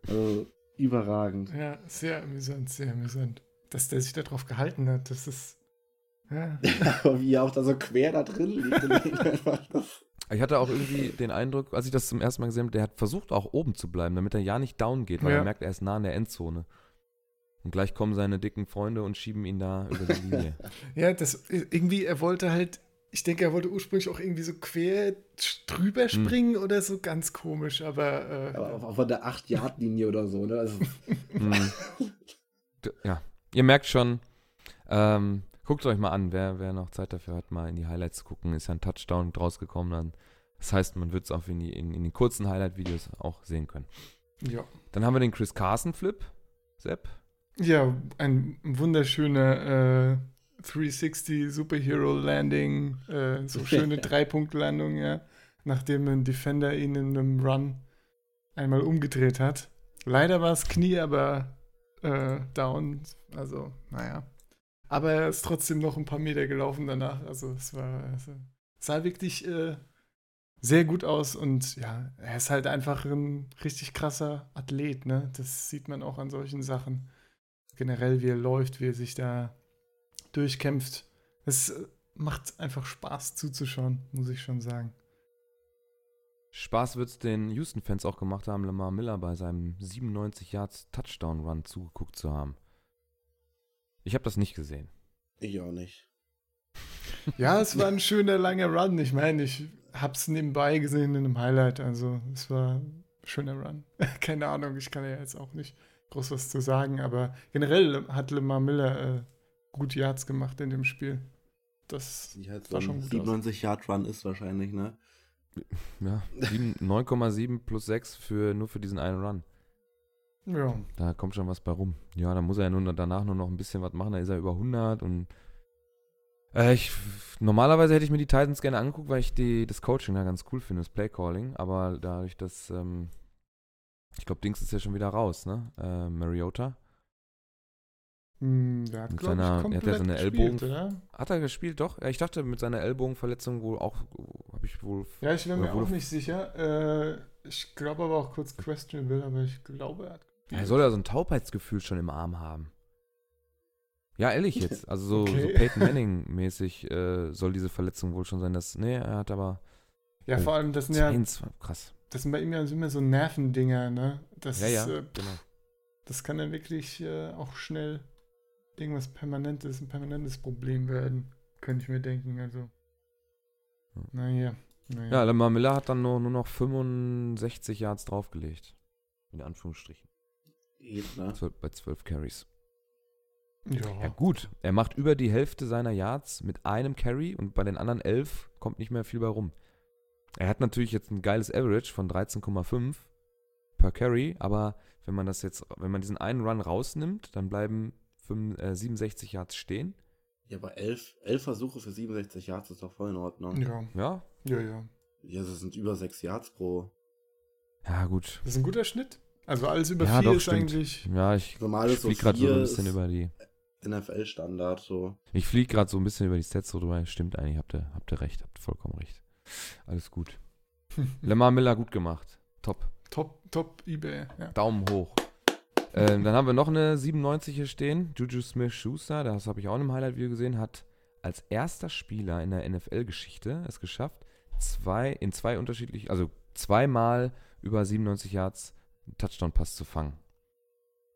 Also überragend. Ja, sehr amüsant, sehr amüsant. Dass der sich darauf gehalten hat, das ist. Ja. Aber wie er auch da so quer da drin liegt. Ich hatte auch irgendwie den Eindruck, als ich das zum ersten Mal gesehen habe, der hat versucht auch oben zu bleiben, damit er ja nicht down geht, weil Ja. er merkt, er ist nah an der Endzone. Und gleich kommen seine dicken Freunde und schieben ihn da über die Linie. ja, das irgendwie, er wollte halt. Ich denke, er wollte ursprünglich auch irgendwie so quer drüber springen oder so ganz komisch, aber. Äh, aber auf, auf der 8-Yard-Linie oder so. Ne? Also. D- Ja, ihr merkt schon, ähm, guckt euch mal an, wer, wer noch Zeit dafür hat, mal in die Highlights zu gucken, ist ja ein Touchdown draus gekommen dann. Das heißt, man wird es auch in, die, in, in den kurzen Highlight-Videos auch sehen können. ja. Dann haben wir den Chris Carson-Flip, Sepp. Ja, ein wunderschöner äh, 360 Superhero Landing, äh, so schöne Drei-Punkt-Landung, ja. Nachdem ein Defender ihn in einem Run einmal umgedreht hat. Leider war es Knie, aber äh, down. Also, naja. Aber er ist trotzdem noch ein paar Meter gelaufen danach. Also, es war. Also, sah wirklich äh, sehr gut aus und ja, er ist halt einfach ein richtig krasser Athlet, ne? Das sieht man auch an solchen Sachen generell, wie er läuft, wie er sich da durchkämpft. Es äh, macht einfach Spaß zuzuschauen, muss ich schon sagen. Spaß wird es den Houston-Fans auch gemacht haben, Lamar Miller bei seinem 97 Yards Touchdown-Run zugeguckt zu haben. Ich habe das nicht gesehen. ich auch nicht. Ja, es war ein schöner, langer Run. Ich meine, ich hab's nebenbei gesehen in einem Highlight. Also, es war ein schöner Run. Keine Ahnung, ich kann ja jetzt auch nicht groß was zu sagen, aber generell hat Lemar Miller äh, gut Yards gemacht in dem Spiel. Das Die so Sah schon ein gut aus. 97-Yard-Run ist wahrscheinlich, ne? Ja, sieben- 9,7 plus 6 für, nur für diesen einen Run. Ja, Da kommt schon was bei rum. Ja, da muss er ja nun danach nur noch ein bisschen was machen. Da ist er über 100 und Äh, ich, normalerweise hätte ich mir die Titans gerne angeguckt, weil ich die, das Coaching da ganz cool finde, das Playcalling. Aber dadurch, dass, ähm, ich glaube, Dings ist ja schon wieder raus, ne? Äh, Mariota. Hm, der hat, Mit glaube ich, seiner- er hat ja seine gespielt, Ellbogen- oder? Hat er gespielt, doch? Ja, ich dachte, mit seiner Ellbogenverletzung wohl auch, habe ich wohl. Ja, ich bin mir auch nicht sicher. Äh, ich glaube aber auch kurz questionable, aber ich glaube, er hat Er soll ja so ein Taubheitsgefühl schon im Arm haben. Ja, ehrlich jetzt. Also so, Okay. so Peyton Manning-mäßig äh, soll diese Verletzung wohl schon sein. Dass, nee, er hat aber. Ja, Oh, vor allem, das sind ja, 22, krass. das sind bei ihm ja immer so Nervendinger, ne? Das Ja, ja, äh, genau. Das kann dann wirklich äh, auch schnell irgendwas Permanentes, ein permanentes Problem werden, könnte ich mir denken. Also, Ja. naja. naja. Ja, Lamar Miller hat dann nur, nur noch 65 Yards draufgelegt. In Anführungsstrichen. Ne? Zwölf- Bei 12 Carries. ja. Ja, gut. Er macht über die Hälfte seiner Yards mit einem Carry und bei den anderen 11 kommt nicht mehr viel bei rum. Er hat natürlich jetzt ein geiles Average von 13,5 per Carry, aber wenn man das jetzt, wenn man diesen einen Run rausnimmt, dann bleiben 67 Yards stehen. Ja, aber elf, elf Versuche für 67 Yards ist doch voll in Ordnung. ja, Ja. ja, ja. Ja, das sind über 6 Yards pro. Ja, gut. Das ist ein guter Schnitt. Also alles über Ja, vier doch, ist stimmt. eigentlich. Ja, ich, Normal ich ist so fliege gerade so ein bisschen über die. NFL-Standard, so. Ich fliege gerade so ein bisschen über die Stats so drüber. Stimmt eigentlich, habt ihr, habt ihr recht, habt vollkommen recht. Alles gut. Lamar Miller gut gemacht. Top. Top, top eBay. Ja. Daumen hoch. Ähm, dann haben wir noch eine 97 hier stehen. Juju Smith-Schuster, das habe ich auch in einem Highlight-Video gesehen, hat als erster Spieler in der NFL-Geschichte es geschafft, zwei, in zwei unterschiedlich, also zweimal über 97 Yards einen Touchdown-Pass zu fangen.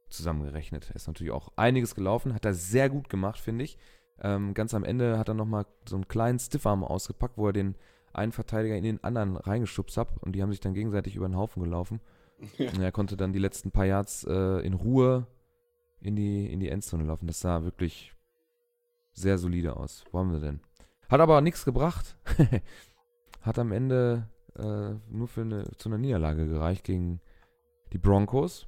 Zusammengerechnet. Ist natürlich auch einiges gelaufen, hat er sehr gut gemacht, finde ich. Ähm, ganz am Ende hat er nochmal so einen kleinen Stiffarm ausgepackt, wo er den einen Verteidiger in den anderen reingeschubst hat und die haben sich dann gegenseitig über den Haufen gelaufen. Und er konnte dann die letzten paar Yards äh, in Ruhe in die, in die Endzone laufen. Das sah wirklich sehr solide aus. Wo haben wir denn? Hat aber nichts gebracht. Hat am Ende äh, nur für eine, zu einer Niederlage gereicht gegen die Broncos.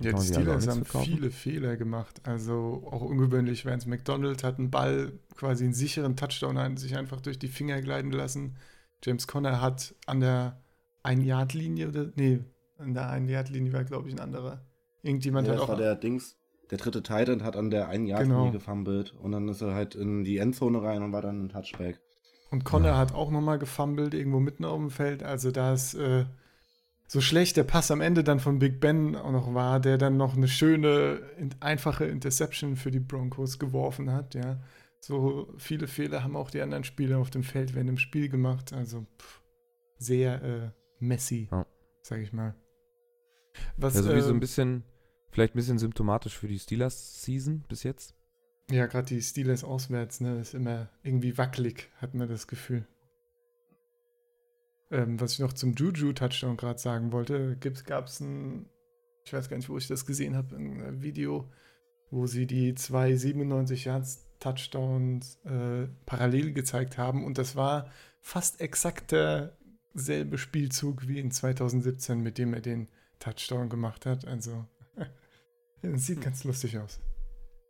Ja, die Steelers haben verkaufen? viele Fehler gemacht. Also auch ungewöhnlich, Vance McDonald hat einen Ball, quasi einen sicheren Touchdown, sich einfach durch die Finger gleiten lassen. James Conner hat an der 1-Yard-Linie oder, nee, an der 1-Yard-Linie war, glaube ich, ein anderer. Irgendjemand ja, hat das auch. war der Dings. Der dritte Titan hat an der einen Yard Genau. Linie gefummelt und dann ist er halt in die Endzone rein und war dann ein Touchback. Und Connor hat auch nochmal gefummelt, irgendwo mitten auf dem Feld. Also da ist äh, so schlecht der Pass am Ende dann von Big Ben auch noch war, der dann noch eine schöne, in, einfache Interception für die Broncos geworfen hat, ja. So viele Fehler haben auch die anderen Spieler auf dem Feld während dem Spiel gemacht. Also pff, sehr äh, messy, Ja. sag ich mal. Was, Ja, sowieso äh, ein bisschen, vielleicht ein bisschen symptomatisch für die Steelers-Season bis jetzt. Ja, gerade die Steelers auswärts, ne, ist immer irgendwie wackelig, hat man das Gefühl. Ähm, was ich noch zum Juju-Touchdown gerade sagen wollte, gab es ein, ich weiß gar nicht, wo ich das gesehen habe, ein Video, wo sie die zwei 97 Yards Touchdowns äh, parallel gezeigt haben und das war fast exakt derselbe Spielzug wie in 2017, mit dem er den Touchdown gemacht hat. Also, es sieht ganz lustig aus.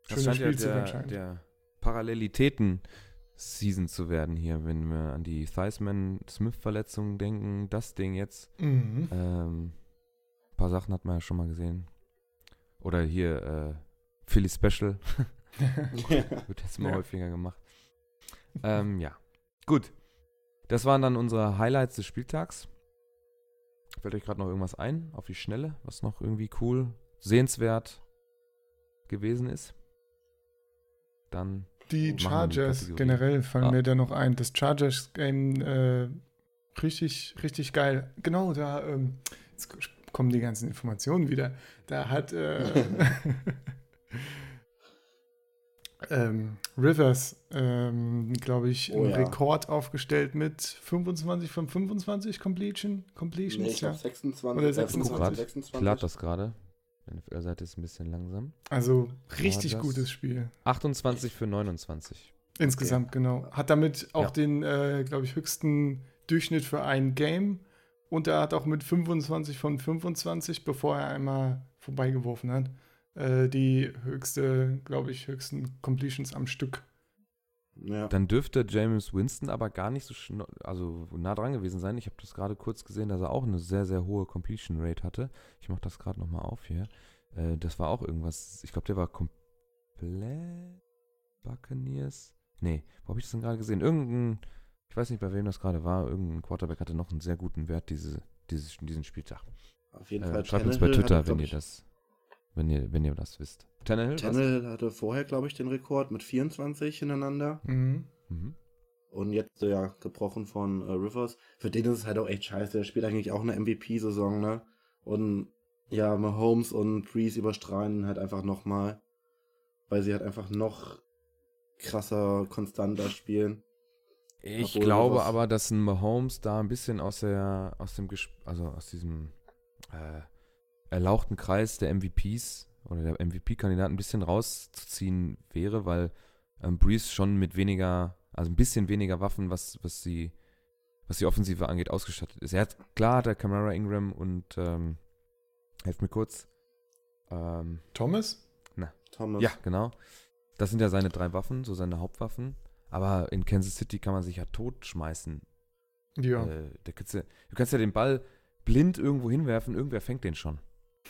Das Schöner scheint ja Spielzug der, anscheinend. der Parallelitäten-Season zu werden hier, wenn wir an die Theismann-Smith-Verletzung denken. Das Ding jetzt. Mhm. Ähm, ein paar Sachen hat man ja schon mal gesehen. Oder hier äh, Philly Special. Wird jetzt mal Ja. häufiger gemacht. Ähm, ja. Gut. Das waren dann unsere Highlights des Spieltags. Fällt euch gerade noch irgendwas ein, auf die Schnelle, was noch irgendwie cool, sehenswert gewesen ist? Dann Die die Chargers Kategorie. generell fallen Ah. mir da noch ein. Das Chargers-Game äh, richtig, richtig geil. Genau, da ähm, jetzt kommen die ganzen Informationen wieder. Da hat äh, ähm, Rivers, ähm, glaube ich, Oh einen ja. Rekord aufgestellt mit 25 von 25 Completion, Completions. Nee, ich ja. glaube 26. Oder ich guck 26, grad. 26. Ich lade das gerade. Die NFL-Seite ist ein bisschen langsam. Also richtig gutes Spiel. 28 für 29. Insgesamt, genau. Hat damit auch Ja. den, äh, glaube ich, höchsten Durchschnitt für ein Game. Und er hat auch mit 25 von 25, bevor er einmal vorbeigeworfen hat, äh, die höchste, glaube ich, höchsten Completions am Stück Ja. Dann dürfte James Winston aber gar nicht so also nah dran gewesen sein. Ich habe das gerade kurz gesehen, dass er auch eine sehr, sehr hohe Completion Rate hatte. Ich mache das gerade nochmal auf hier. Äh, das war auch irgendwas, ich glaube, der war komplett Buccaneers. Nee, wo habe ich das denn gerade gesehen? Irgendein, ich weiß nicht, bei wem das gerade war, irgendein Quarterback hatte noch einen sehr guten Wert diese, dieses, diesen Spieltag. Auf jeden Äh, Fall. schreibt uns bei Twitter, wenn ihr ich, das, wenn ihr, wenn ihr das wisst. Tannehill? Tannehill hatte vorher, glaube ich, den Rekord mit 24 hintereinander. Mhm. Mhm. Und jetzt ja gebrochen von äh, Rivers. Für den ist es halt auch echt scheiße. Der spielt eigentlich auch eine MVP-Saison, ne? Und ja, Mahomes und Breeze überstrahlen halt einfach nochmal. Weil sie halt einfach noch krasser, konstanter spielen. Ich Obwohl glaube aber, dass ein Mahomes da ein bisschen aus der, aus dem, Ges also aus diesem äh, erlauchten Kreis der MVPs oder der MVP-Kandidaten ein bisschen rauszuziehen wäre, weil ähm, Breeze schon mit weniger, also ein bisschen weniger Waffen, was, was die, was die Offensive angeht, ausgestattet ist. Er hat, klar hat er Camara Ingram und, ähm, helft mir kurz, ähm, Thomas? Thomas. ja, genau. Das sind ja seine drei Waffen, so seine Hauptwaffen. Aber in Kansas City kann man sich ja totschmeißen. Ja. Äh, da kannst du, du kannst ja den Ball blind irgendwo hinwerfen, irgendwer fängt den schon.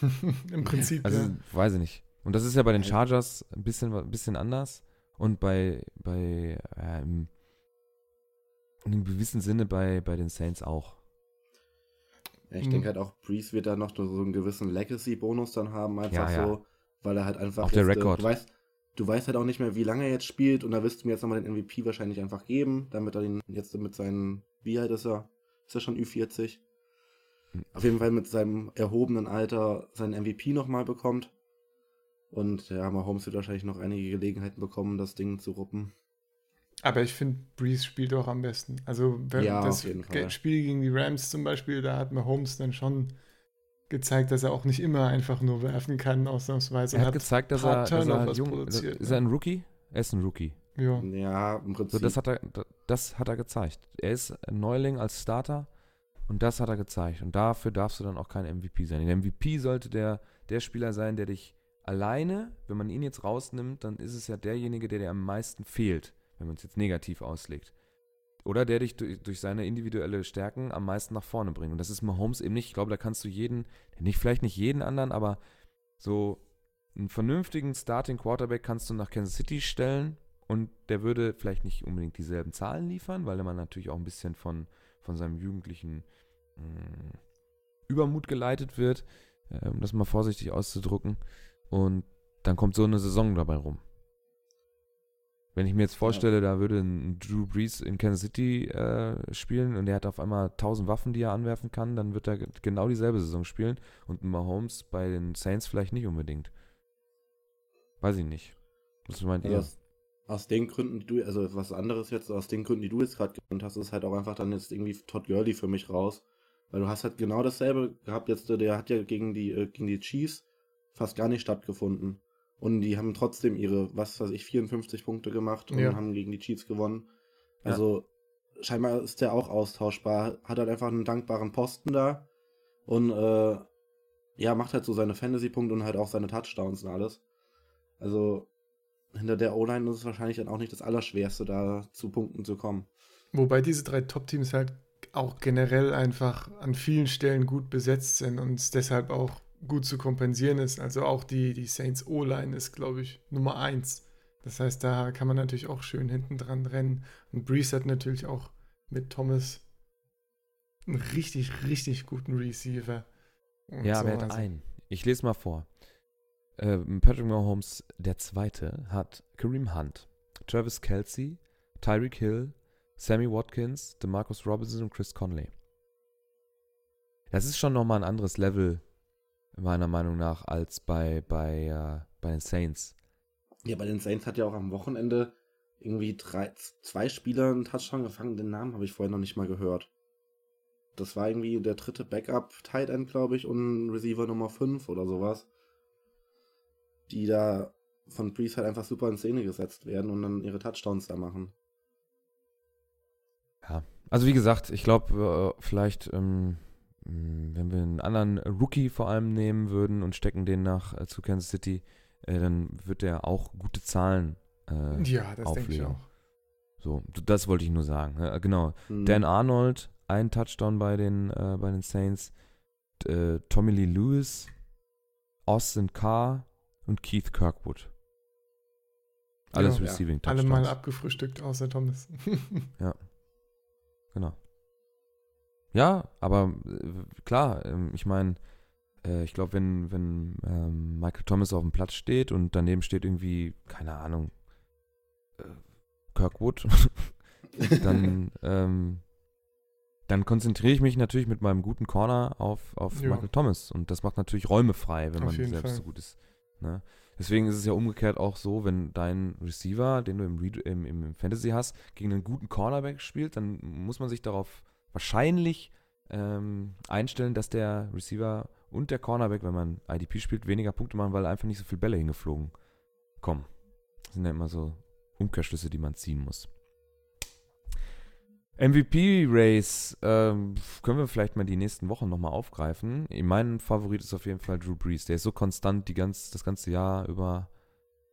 Im Prinzip, Also, ja. weiß ich nicht. Und das ist ja bei den Ja. Chargers ein bisschen, ein bisschen anders. Und bei, bei äh, im, in einem gewissen Sinne bei, bei den Saints auch. Ja, ich Mhm. denke halt auch, Breeze wird da noch so einen gewissen Legacy-Bonus dann haben, einfach Ja, ja. so, weil er halt einfach. Auch der jetzt, äh, Rekord. Du weißt, du weißt halt auch nicht mehr, wie lange er jetzt spielt und da wirst du mir jetzt nochmal den MVP wahrscheinlich einfach geben, damit er den jetzt mit seinen. Wie alt ist er? Ist er schon Ü40? Auf jeden Fall mit seinem erhobenen Alter seinen MVP nochmal bekommt. Und ja, Mahomes wird wahrscheinlich noch einige Gelegenheiten bekommen, das Ding zu ruppen. Aber ich finde, Breeze spielt auch am besten. Also, wenn Ja, das. Spiel gegen die Rams zum Beispiel, da hat Mahomes dann schon gezeigt, dass er auch nicht immer einfach nur werfen kann, ausnahmsweise. Er Und hat gezeigt, dass er, dass er jung produziert, ist. er ein Rookie? Er ist ein Rookie. ja. Ja, im Prinzip. So, das hat er, das hat er gezeigt. Er ist ein Neuling als Starter und das hat er gezeigt. Und dafür darfst du dann auch kein MVP sein. Der MVP sollte der, der Spieler sein, der dich alleine, wenn man ihn jetzt rausnimmt, dann ist es ja derjenige, der dir am meisten fehlt, wenn man es jetzt negativ auslegt. Oder der dich durch, durch seine individuelle Stärken am meisten nach vorne bringt. Und das ist Mahomes eben nicht. Ich glaube, da kannst du jeden, nicht vielleicht nicht jeden anderen, aber so einen vernünftigen Starting Quarterback kannst du nach Kansas City stellen und der würde vielleicht nicht unbedingt dieselben Zahlen liefern, weil man natürlich auch ein bisschen von, von seinem jugendlichen mh, Übermut geleitet wird, äh, um das mal vorsichtig auszudrücken. Und dann kommt so eine Saison dabei rum. Wenn ich mir jetzt vorstelle, da würde ein Drew Brees in Kansas City äh, spielen und er hat auf einmal 1000 Waffen, die er anwerfen kann, dann wird er ge- genau dieselbe Saison spielen und ein Mahomes bei den Saints vielleicht nicht unbedingt. Weiß ich nicht. Was meint Also ihr? aus, aus den Gründen, die du, also was anderes jetzt, aus den Gründen, die du jetzt gerade genannt hast, ist halt auch einfach dann jetzt irgendwie Todd Gurley für mich raus. Weil du hast halt genau dasselbe gehabt jetzt, der hat ja gegen die, äh, gegen die Chiefs fast gar nicht stattgefunden. Und die haben trotzdem ihre, was weiß ich, 54 Punkte gemacht und Ja. haben gegen die Chiefs gewonnen. Ja. Also scheinbar ist der auch austauschbar, hat halt einfach einen dankbaren Posten da und äh, ja, macht halt so seine Fantasy-Punkte und halt auch seine Touchdowns und alles. Also hinter der O-Line ist es wahrscheinlich dann auch nicht das Allerschwerste, da zu Punkten zu kommen. Wobei diese drei Top-Teams halt auch generell einfach an vielen Stellen gut besetzt sind und es deshalb auch gut zu kompensieren ist. Also auch die, die Saints O-Line ist, glaube ich, Nummer eins. Das heißt, da kann man natürlich auch schön hinten dran rennen. Und Breeze hat natürlich auch mit Thomas einen richtig, richtig guten Receiver. Und Ja, so, aber er hat also- einen. Ich lese mal vor. Ähm, Patrick Mahomes, der Zweite, hat Kareem Hunt, Travis Kelsey, Tyreek Hill, Sammy Watkins, DeMarcus Robinson und Chris Conley. Das ist schon nochmal ein anderes Level, meiner Meinung nach, als bei, bei, äh, bei den Saints. Ja, bei den Saints hat ja auch am Wochenende irgendwie drei, zwei Spieler einen Touchdown gefangen. Den Namen habe ich vorher noch nicht mal gehört. Das war irgendwie der dritte Backup Tight End, glaube ich, und Receiver Nummer 5 oder sowas. Die da von Breeze halt einfach super in Szene gesetzt werden und dann ihre Touchdowns da machen. Ja. Also wie gesagt, ich glaube, äh, vielleicht, ähm, mh, wenn wir einen anderen Rookie vor allem nehmen würden und stecken den nach äh, zu Kansas City, äh, dann wird der auch gute Zahlen äh, Ja, das denke ich auflegen. auch. So, das wollte ich nur sagen. Ja, genau. Mhm. Dan Arnold, ein Touchdown bei den, bei den Saints. Tommy Lee Lewis, Austin Carr und Keith Kirkwood. Alles Ja. Receiving Alle Touchdowns. mal abgefrühstückt, außer Thomas. Genau. Ja, aber äh, klar, ähm, ich meine, äh, ich glaube, wenn, wenn ähm, Michael Thomas auf dem Platz steht und daneben steht irgendwie, keine Ahnung, äh, Kirkwood, dann, ähm, dann konzentriere ich mich natürlich mit meinem guten Corner auf, auf Ja. Michael Thomas. Und das macht natürlich Räume frei, wenn Auf man selbst Fall. so gut ist. Ne? Deswegen ist es ja umgekehrt auch so, wenn dein Receiver, den du im, Read, im, im Fantasy hast, gegen einen guten Cornerback spielt, dann muss man sich darauf wahrscheinlich ähm, einstellen, dass der Receiver und der Cornerback, wenn man IDP spielt, weniger Punkte machen, weil einfach nicht so viele Bälle hingeflogen kommen. Das sind ja immer so Umkehrschlüsse, die man ziehen muss. MVP-Race ähm, können wir vielleicht mal die nächsten Wochen nochmal aufgreifen. Mein Favorit ist auf jeden Fall Drew Brees. Der ist so konstant die ganz, das ganze Jahr über.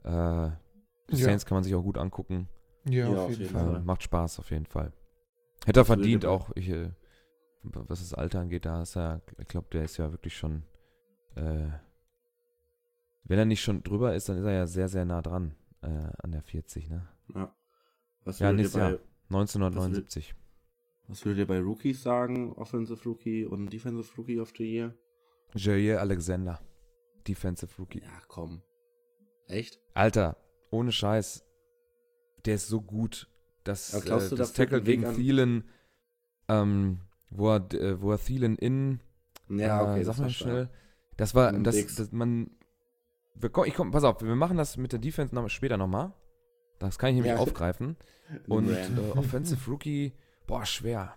Äh, die Ja. Saints kann man sich auch gut angucken. Ja, Ja, auf jeden Fall. Äh, macht Spaß auf jeden Fall. Hätte er verdient auch, ich, äh, was das Alter angeht, da ist er, ich glaube, der ist ja wirklich schon, äh, wenn er nicht schon drüber ist, dann ist er ja sehr, sehr nah dran äh, an der 40, ne? Ja. Was Ja, nächstes Jahr. Bei, 1979. was würdet ihr bei Rookies sagen? Offensive Rookie und Defensive Rookie of the Year? Jair Alexander, Defensive Rookie. Ja, komm. Echt? Alter, ohne Scheiß, der ist so gut, dass Aber glaubst äh, du, das Tackle gegen an- Thielen, ähm, wo er, äh, wo er Thielen in Ja, okay. äh, sag das mal war schnell. Das war, das, das man. Wir, ich komm, pass auf, wir machen das mit der Defense noch, später nochmal. Das kann ich nämlich Ja. aufgreifen. Und äh, Offensive Rookie, boah, schwer.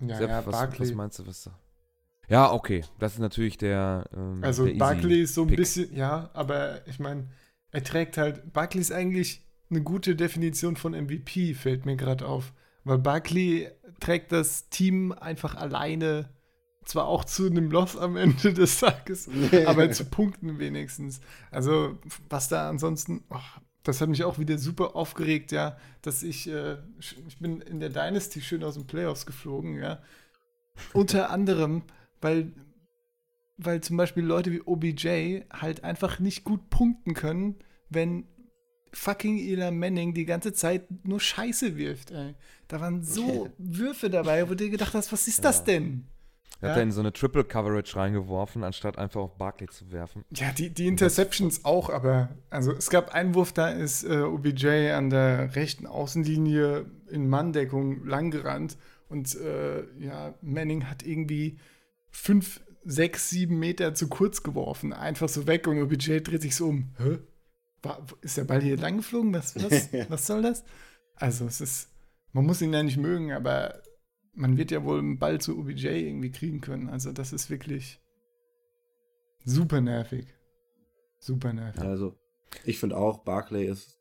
Ja, Sepp, ja, was, was meinst du, was da? Ja, okay. Das ist natürlich der. Ähm, Also der Barkley ist so ein Pick. bisschen, ja, aber ich meine, er trägt halt, Barkley ist eigentlich eine gute Definition von MVP, fällt mir gerade auf. Weil Barkley trägt das Team einfach alleine, zwar auch zu einem Loss am Ende des Tages, aber zu Punkten wenigstens. Also, was da ansonsten, ach, das hat mich auch wieder super aufgeregt, ja, dass ich, äh, ich bin in der Dynasty schön aus den Playoffs geflogen, ja. Unter anderem, weil, weil zum Beispiel Leute wie OBJ halt einfach nicht gut punkten können, wenn fucking Eli Manning die ganze Zeit nur Scheiße wirft, ey. Da waren so Würfe dabei, wo du dir gedacht hast, was ist das Ja. denn? Er hat Ja. er in so eine Triple Coverage reingeworfen, anstatt einfach auf Barkley zu werfen. Ja, die, die Interceptions auch, aber also es gab einen Wurf, da ist äh, OBJ an der rechten Außenlinie in Manndeckung langgerannt und äh, ja, Manning hat irgendwie fünf, sechs, sieben Meter zu kurz geworfen, einfach so weg und OBJ dreht sich so um. Hä? War, ist der Ball hier lang geflogen? Was, was, was soll das? Also es ist, man muss ihn ja nicht mögen, aber man wird ja wohl einen Ball zu OBJ irgendwie kriegen können. Also das ist wirklich super nervig. Super nervig. Also, ich finde auch, Barclay ist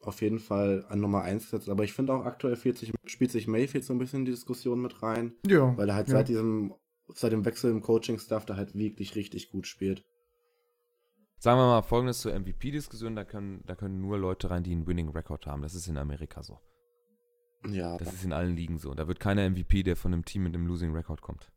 auf jeden Fall an Nummer 1 gesetzt, aber ich finde auch aktuell spielt sich, spielt sich Mayfield so ein bisschen in die Diskussion mit rein, Ja. weil er halt ja. seit diesem, seit dem Wechsel im Coaching-Staff da halt wirklich richtig gut spielt. Sagen wir mal folgendes zur MVP-Diskussion: da können, da können nur Leute rein, die einen Winning Record haben. Das ist in Amerika so. Ja, Das ist in allen Ligen so. Da wird keiner MVP, der von einem Team mit einem Losing Record kommt.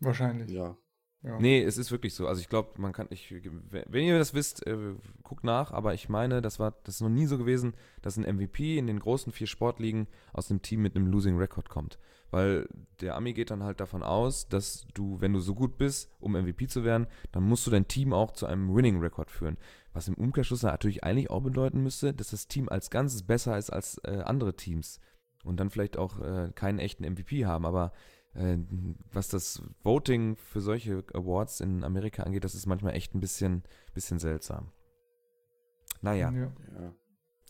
Wahrscheinlich. ja. Ja. Nee, es ist wirklich so. Also ich glaube, man kann, ich, wenn ihr das wisst, äh, guckt nach, aber ich meine, das war, das ist noch nie so gewesen, dass ein MVP in den großen vier Sportligen aus einem Team mit einem Losing Record kommt. Weil der Ami geht dann halt davon aus, dass du, wenn du so gut bist, um MVP zu werden, dann musst du dein Team auch zu einem Winning Record führen. Was im Umkehrschluss natürlich eigentlich auch bedeuten müsste, dass das Team als Ganzes besser ist als äh, andere Teams. Und dann vielleicht auch äh, keinen echten MVP haben. Aber äh, was das Voting für solche Awards in Amerika angeht, das ist manchmal echt ein bisschen, bisschen seltsam. Naja, Ja. ja.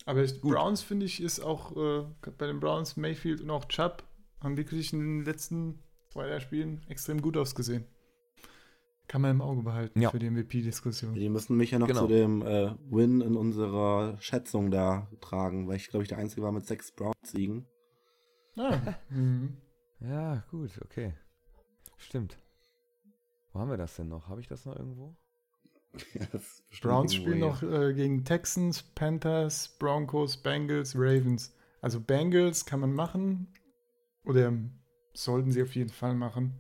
Aber ich. Browns, finde ich, ist auch äh, bei den Browns, Mayfield und auch Chubb haben wirklich in den letzten zwei, drei Spielen extrem gut ausgesehen. Kann man im Auge behalten Ja. für die MVP-Diskussion. Die müssen mich ja noch Genau. zu dem äh, Win in unserer Schätzung da tragen, weil ich glaube ich der Einzige war mit sechs Browns-Siegen. Ah. mhm. ja, gut, okay. Stimmt. Wo haben wir das denn noch? Habe ich das noch irgendwo? Ja, das Browns spielen noch äh, gegen Texans, Panthers, Broncos, Bengals, Ravens. Also Bengals kann man machen oder sollten sie auf jeden Fall machen.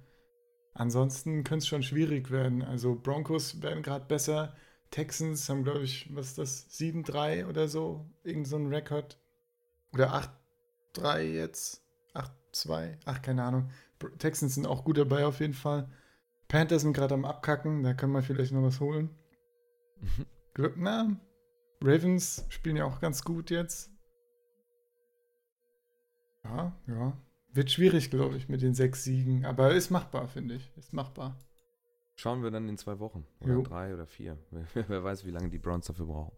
Ansonsten könnte es schon schwierig werden. Also Broncos werden gerade besser. Texans haben, glaube ich, was ist das, 7-3 oder so, irgend so ein Rekord. Oder 8-3 jetzt, 8-2, ach, keine Ahnung. Texans sind auch gut dabei auf jeden Fall. Panthers sind gerade am Abkacken, da können wir vielleicht noch was holen. Glück, na, Ravens spielen ja auch ganz gut jetzt. Ja, ja. Wird schwierig, glaube ich, mit den sechs Siegen. Aber ist machbar, finde ich. Ist machbar. Schauen wir dann in zwei Wochen. Oder Jo. drei oder vier. Wer, wer weiß, wie lange die Browns dafür brauchen.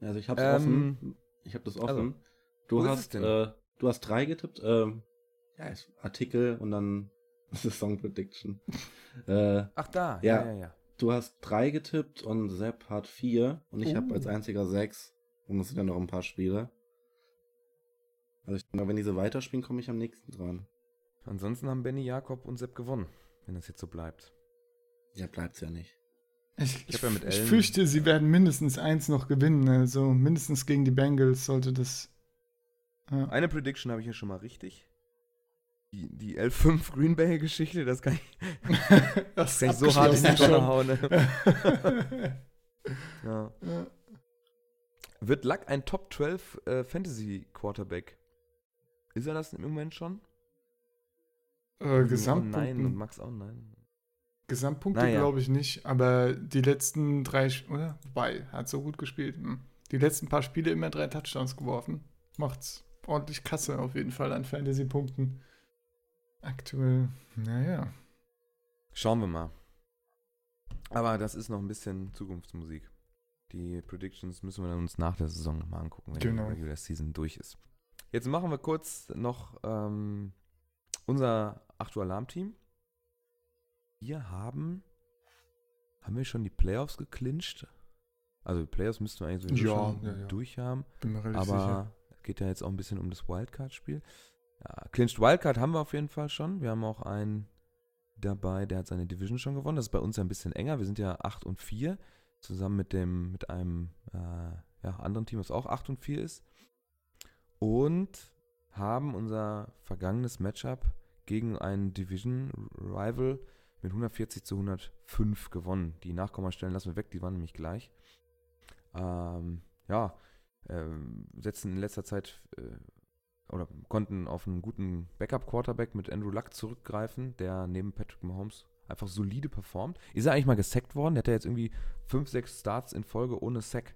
Also ich hab's Ähm, offen. Ich hab das offen. also, du hast äh, du hast drei getippt. Ähm, ja, ist Artikel und dann Song Prediction. äh, Ach, da. Ja. Ja, ja, ja. du hast drei getippt und Sepp hat vier und ich habe Oh. als einziger sechs. Und es sind ja noch ein paar Spiele. Also ich denke, wenn diese weiterspielen, komme ich am nächsten dran. Ansonsten haben Benny, Jakob und Sepp gewonnen, wenn das jetzt so bleibt. Ja, bleibt's ja nicht. Ich, Ich hab ja mit ich Ellen- fürchte, sie werden mindestens eins noch gewinnen. Also mindestens gegen die Bengals sollte das. Ja. Eine Prediction habe ich ja schon mal richtig. Die, die L5 Green Bay Geschichte, das kann ich, das kann ich so hart in die Tonne hauen. Ne? schon. Ja. Ja. Wird Luck ein Top 12 äh, Fantasy Quarterback? Ist er das im Moment schon? Äh, Nein, und Max auch nein. Gesamtpunkte Naja. glaube ich nicht, aber die letzten drei, oder? Wobei, hat so gut gespielt. Hm. Die letzten paar Spiele immer drei Touchdowns geworfen. Macht's ordentlich Kasse auf jeden Fall an Fantasy-Punkten. Aktuell, naja. Schauen wir mal. Aber das ist noch ein bisschen Zukunftsmusik. Die Predictions müssen wir dann uns nach der Saison nochmal angucken, wenn Genau. die Regular Season durch ist. Jetzt machen wir kurz noch ähm, unser 8 Uhr Alarm-Team. Wir haben, haben wir schon die Playoffs geclincht? Also die Playoffs müssten wir eigentlich sowieso Ja, schon ja, ja. durch haben. Bin mir relativ sicher. Aber es geht ja jetzt auch ein bisschen um das Wildcard-Spiel. Ja, Clinched Wildcard haben wir auf jeden Fall schon. Wir haben auch einen dabei, der hat seine Division schon gewonnen. Das ist bei uns ja ein bisschen enger. Wir sind ja 8 und 4, zusammen mit dem, mit einem äh, ja, anderen Team, das auch 8 und 4 ist. Und haben unser vergangenes Matchup gegen einen Division-Rival mit 140 zu 105 gewonnen. Die Nachkommastellen lassen wir weg, die waren nämlich gleich. Ähm, ja, ähm, setzen in letzter Zeit äh, oder konnten auf einen guten Backup-Quarterback mit Andrew Luck zurückgreifen, der neben Patrick Mahomes einfach solide performt. Ist er eigentlich mal gesackt worden? Der hat ja jetzt irgendwie 5, 6 Starts in Folge ohne Sack.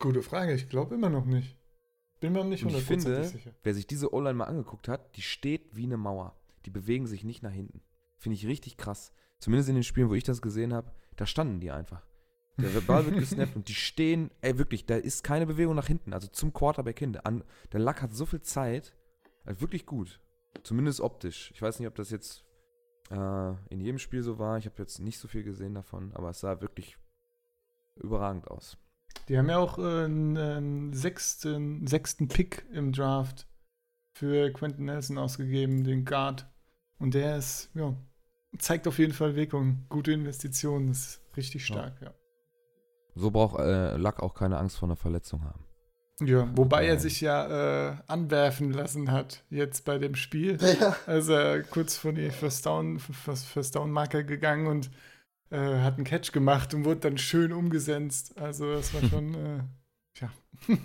Gute Frage, ich glaube immer noch nicht. Bin mir nicht Und ich hundertprozentig finde, sicher. wer sich diese O-Line mal angeguckt hat, die steht wie eine Mauer. Die bewegen sich nicht nach hinten. Finde ich richtig krass. Zumindest in den Spielen, wo ich das gesehen habe, da standen die einfach. Der Ball wird gesnappt und die stehen, ey, wirklich, da ist keine Bewegung nach hinten, also zum Quarterback hin. Der, An- der Lack hat so viel Zeit, also wirklich gut. Zumindest optisch. Ich weiß nicht, ob das jetzt äh, in jedem Spiel so war. Ich habe jetzt nicht so viel gesehen davon, aber es sah wirklich überragend aus. Die haben ja auch äh, einen, einen sechsten, sechsten Pick im Draft für Quentin Nelson ausgegeben, den Guard. Und der ist, ja, zeigt auf jeden Fall Wirkung. Gute Investition, ist richtig Ja. stark, ja. So braucht äh, Lack auch keine Angst vor einer Verletzung haben. Ja, wobei er Nein. sich ja äh, anwerfen lassen hat, jetzt bei dem Spiel. Also er kurz vor die First Down, First, First Down Marker gegangen und äh, hat einen Catch gemacht und wurde dann schön umgesetzt. Also das war schon, äh, ja.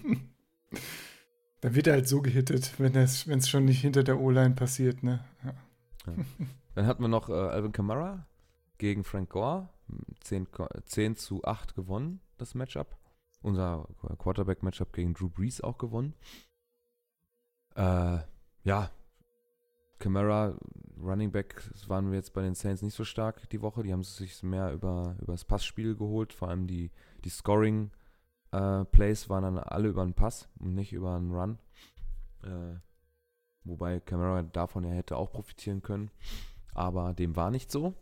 da wird er halt so gehittet, wenn es schon nicht hinter der O-Line passiert, ne? Ja. Dann hatten wir noch äh, Alvin Kamara gegen Frank Gore. 10, Ko- 10 zu 8 gewonnen, das Matchup. Unser Quarterback-Matchup gegen Drew Brees auch gewonnen. Äh, ja, Kamara, Running Back, waren wir jetzt bei den Saints nicht so stark die Woche. Die haben sich mehr über, über das Passspiel geholt. Vor allem die, die Scoring-Plays waren dann alle über einen Pass und nicht über einen Run. Äh, wobei Kamara davon ja hätte auch profitieren können. Aber dem war nicht so.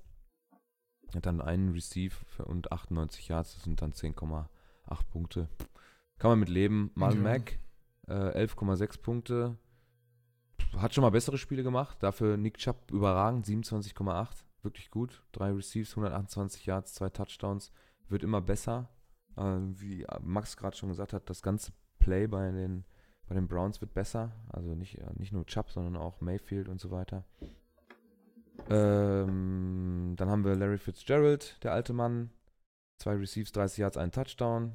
Er hat dann einen Receive und 98 Yards, das sind dann 10,8 Punkte. Kann man mit leben. Mal Ja. Mac, äh, 11,6 Punkte. Hat schon mal bessere Spiele gemacht. Dafür Nick Chubb überragend, 27,8. Wirklich gut. Drei Receives, 128 Yards, zwei Touchdowns. wird immer besser. Äh, wie Max gerade schon gesagt hat, das ganze Play bei den, bei den Browns wird besser. Also nicht, nicht nur Chubb, sondern auch Mayfield und so weiter. Ähm, dann haben wir Larry Fitzgerald, der alte Mann. Zwei Receives, 30 Yards, ein Touchdown.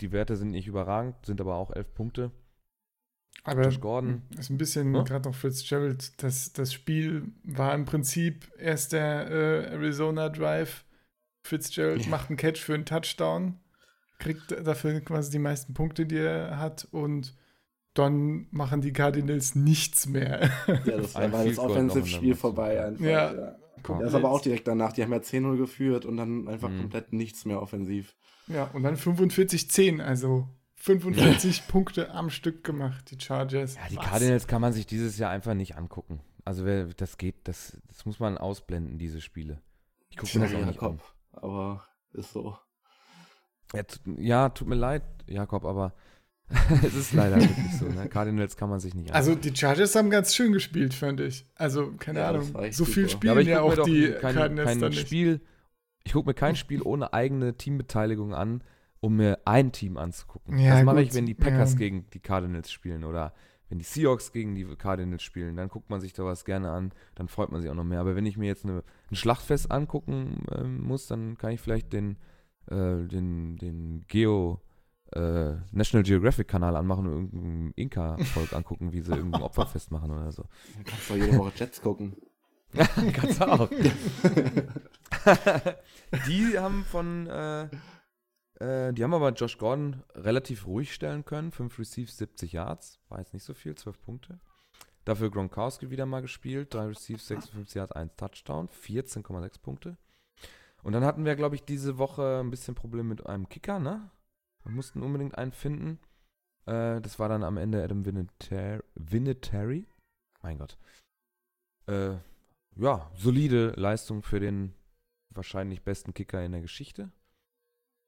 Die Werte sind nicht überragend, sind aber auch 11 Punkte. Aber Josh Gordon. ist ein bisschen, Hm? gerade noch Fitzgerald, das, das Spiel war im Prinzip erst der äh, Arizona Drive. Fitzgerald Ja. macht einen Catch für einen Touchdown, kriegt dafür quasi die meisten Punkte, die er hat und dann machen die Cardinals nichts mehr. Ja, das Ein war das Offensive-Spiel vorbei einfach. Ja. Ja. Ja. Das ist aber auch direkt danach. Die haben ja 10-0 geführt und dann einfach Mhm. komplett nichts mehr offensiv. ja, und dann 45-10, also 45 Punkte am Stück gemacht, die Chargers. Ja, die Was? Cardinals kann man sich dieses Jahr einfach nicht angucken. Also wer, das geht, das, das muss man ausblenden, diese Spiele. Ich gucke mir das auch nicht an. Jakob. Aber ist so. Ja, ja, tut mir leid, Jakob, aber es ist leider wirklich so. Ne? Cardinals kann man sich nicht Also die Chargers haben ganz schön gespielt, fand ich. Also, keine Ja, das Ahnung. So viel super. spielen ja, aber ich ja, gucke mir auch doch die kein, Cardinals kein dann nicht. Spiel, ich gucke mir kein Spiel ohne eigene Teambeteiligung an, um mir ein Team anzugucken. Ja, das mache gut, ich, wenn die Packers ja. gegen die Cardinals spielen oder wenn die Seahawks gegen die Cardinals spielen, dann guckt man sich da was gerne an, dann freut man sich auch noch mehr. Aber wenn ich mir jetzt eine, ein Schlachtfest angucken ähm, muss, dann kann ich vielleicht den, äh, den, den Geo äh, National Geographic Kanal anmachen und irgendein Inka-Volk angucken, wie sie irgendein Opferfest machen oder so. Dann kannst du doch jede Woche Jets gucken. Kannst du auch. die haben von, äh, die haben aber Josh Gordon relativ ruhig stellen können. Fünf Receives, 70 Yards. War jetzt nicht so viel, 12 Punkte. Dafür Gronkowski wieder mal gespielt. Drei Receives, 56 Yards, 1 Touchdown. 14,6 Punkte. Und dann hatten wir, glaube ich, diese Woche ein bisschen Probleme mit einem Kicker, ne? Wir mussten unbedingt einen finden. Äh, das war dann am Ende Adam Vinatieri. Vinatieri. Mein Gott. Äh, ja, solide Leistung für den wahrscheinlich besten Kicker in der Geschichte.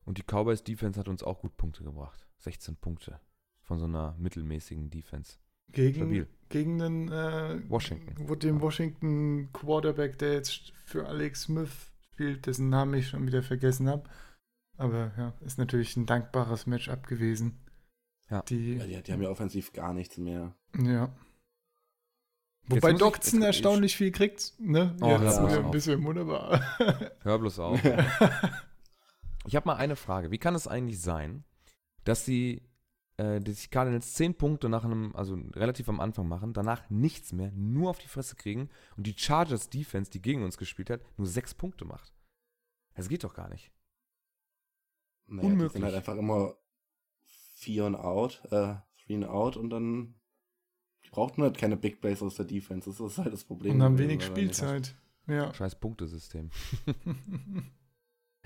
Und die Cowboys Defense hat uns auch gut Punkte gebracht. 16 Punkte von so einer mittelmäßigen Defense. Gegen, Stabil. gegen den äh, Washington. Wo dem Washington Quarterback, der jetzt für Alex Smith spielt, dessen Namen ich schon wieder vergessen habe. Aber ja, ist natürlich ein dankbares Matchup gewesen. Ja. Die, Ja, die, die haben ja offensiv gar nichts mehr. ja. Wobei ich- jetzt- erstaunlich viel kriegt, ne? Oh, Jetzt wieder auf. ein bisschen wunderbar. Hör bloß auf. Ich habe mal eine Frage. Wie kann es eigentlich sein, dass die, äh, dass die Cardinals 10 Punkte nach einem, also relativ am Anfang machen, danach nichts mehr, nur auf die Fresse kriegen und die Chargers Defense, die gegen uns gespielt hat, nur 6 Punkte macht? Das geht doch gar nicht. Naja, Die Unmöglich. sind halt einfach immer vier und out, äh, three and out und dann die brauchten halt keine Big Plays aus der Defense. Das ist halt das Problem. Und haben gewesen, wenig? Spielzeit. Ja. Scheiß Punktesystem.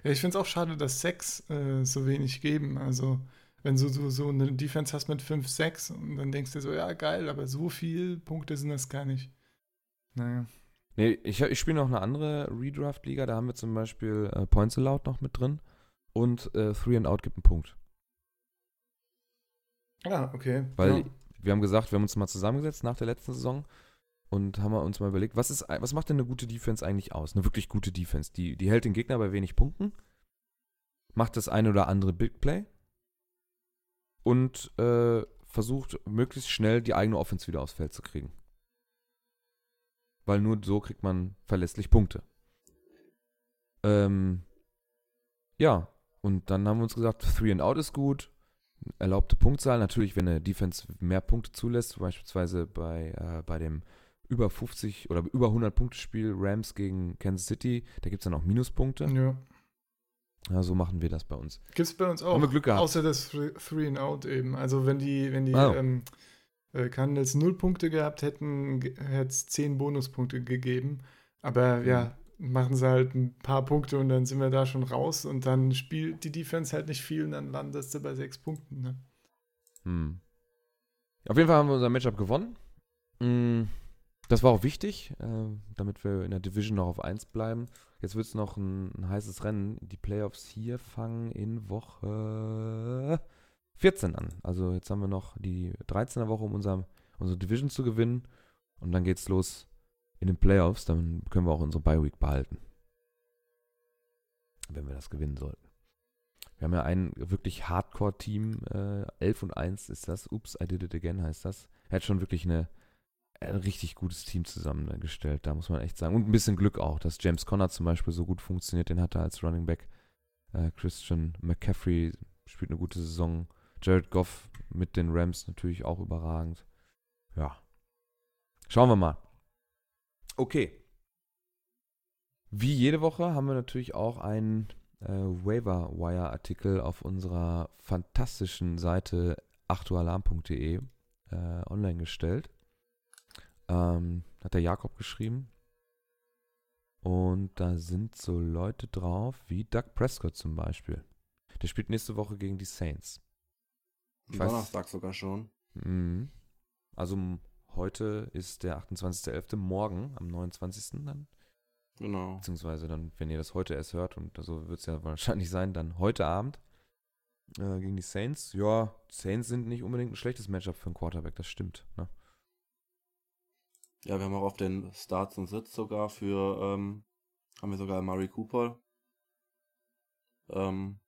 ja, ich finde es auch schade, dass Sex äh, so wenig geben. Also, wenn du so, so eine Defense hast mit 5, 6 und dann denkst du so, ja, geil, aber so viel Punkte sind das gar nicht. Naja. Nee, ich, ich spiele noch eine andere Redraft-Liga, da haben wir zum Beispiel äh, Points Allowed noch mit drin und äh, Three and Out gibt einen Punkt. Ah, okay. Weil ja. wir haben gesagt, wir haben uns mal zusammengesetzt nach der letzten Saison und haben wir uns mal überlegt, was, ist, was macht denn eine gute Defense eigentlich aus? Eine wirklich gute Defense. Die, die hält den Gegner bei wenig Punkten, macht das eine oder andere Big Play und äh, versucht möglichst schnell die eigene Offense wieder aufs Feld zu kriegen. Weil nur so kriegt man verlässlich Punkte. Ähm, ja, und dann haben wir uns gesagt, Three and Out ist gut, erlaubte Punktzahl. Natürlich, wenn eine Defense mehr Punkte zulässt, beispielsweise bei, äh, bei dem über 50 oder über 100 Punkte Spiel Rams gegen Kansas City, da gibt es dann auch Minuspunkte. ja. Ja, so machen wir das bei uns. Gibt es bei uns auch. Haben wir Glück gehabt. Außer das Three and Out eben. Also, wenn die, wenn die Oh. ähm, äh, Cardinals null Punkte gehabt hätten, hätte es 10 Bonuspunkte gegeben. Aber ja, machen sie halt ein paar Punkte und dann sind wir da schon raus und dann spielt die Defense halt nicht viel und dann landest du bei 6 Punkten. Ne? Hm. Auf jeden Fall haben wir unser Matchup gewonnen. Mm, Das war auch wichtig, äh, damit wir in der Division noch auf 1 bleiben. Jetzt wird es noch ein, ein heißes Rennen. Die Playoffs hier fangen in Woche 14 an. Also jetzt haben wir noch die 13er Woche, um unser, unsere Division zu gewinnen. Und dann geht's los in den Playoffs. Dann können wir auch unsere Bye Week behalten. wenn wir das gewinnen sollten. Wir haben ja ein wirklich Hardcore-Team, äh, 11 und 1 ist das. Ups, I did it again heißt das. Er hat schon wirklich eine, ein richtig gutes Team zusammengestellt, da muss man echt sagen. Und ein bisschen Glück auch, dass James Conner zum Beispiel so gut funktioniert, den hat er als Running Back. Äh, Christian McCaffrey spielt eine gute Saison. Jared Goff mit den Rams natürlich auch überragend. Ja. Schauen wir mal. Okay. Wie jede Woche haben wir natürlich auch einen äh, Waiver Wire Artikel auf unserer fantastischen Seite achtualarm.de äh, online gestellt. Ähm, hat der Jakob geschrieben. Und da sind so Leute drauf wie Doug Prescott zum Beispiel. Der spielt nächste Woche gegen die Saints. Ich Donnerstag sogar schon. Mhm. Also heute ist der 28.11. Morgen, am 29. dann. Genau. Beziehungsweise dann, wenn ihr das heute erst hört, und so wird es ja wahrscheinlich sein, dann heute Abend äh, gegen die Saints. Ja, Saints sind nicht unbedingt ein schlechtes Matchup für einen Quarterback, das stimmt. Ne? Ja, wir haben auch auf den Starts und Sitz sogar für, ähm, haben wir sogar Murray Cooper. Ähm,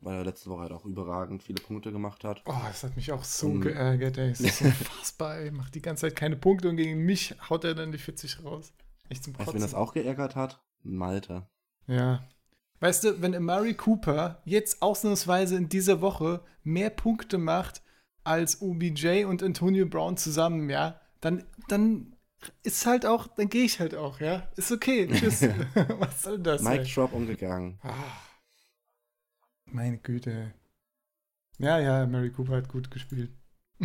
weil er letzte Woche halt auch überragend viele Punkte gemacht hat. Oh, das hat mich auch so um, geärgert, ey. Das ist so unfassbar, ey. Macht die ganze Zeit keine Punkte und gegen mich haut er dann die 40 raus. Echt zum Kotzen. Weißt du, wen das auch geärgert hat? Malte. Ja. Weißt du, wenn Murray Cooper jetzt ausnahmsweise in dieser Woche mehr Punkte macht als OBJ und Antonio Brown zusammen, ja, dann, dann ist halt auch, dann gehe ich halt auch, ja. Ist okay. Tschüss. Was soll das? Mike Drop umgegangen. Ah. Meine Güte. Ja, ja, Mary Cooper hat gut gespielt.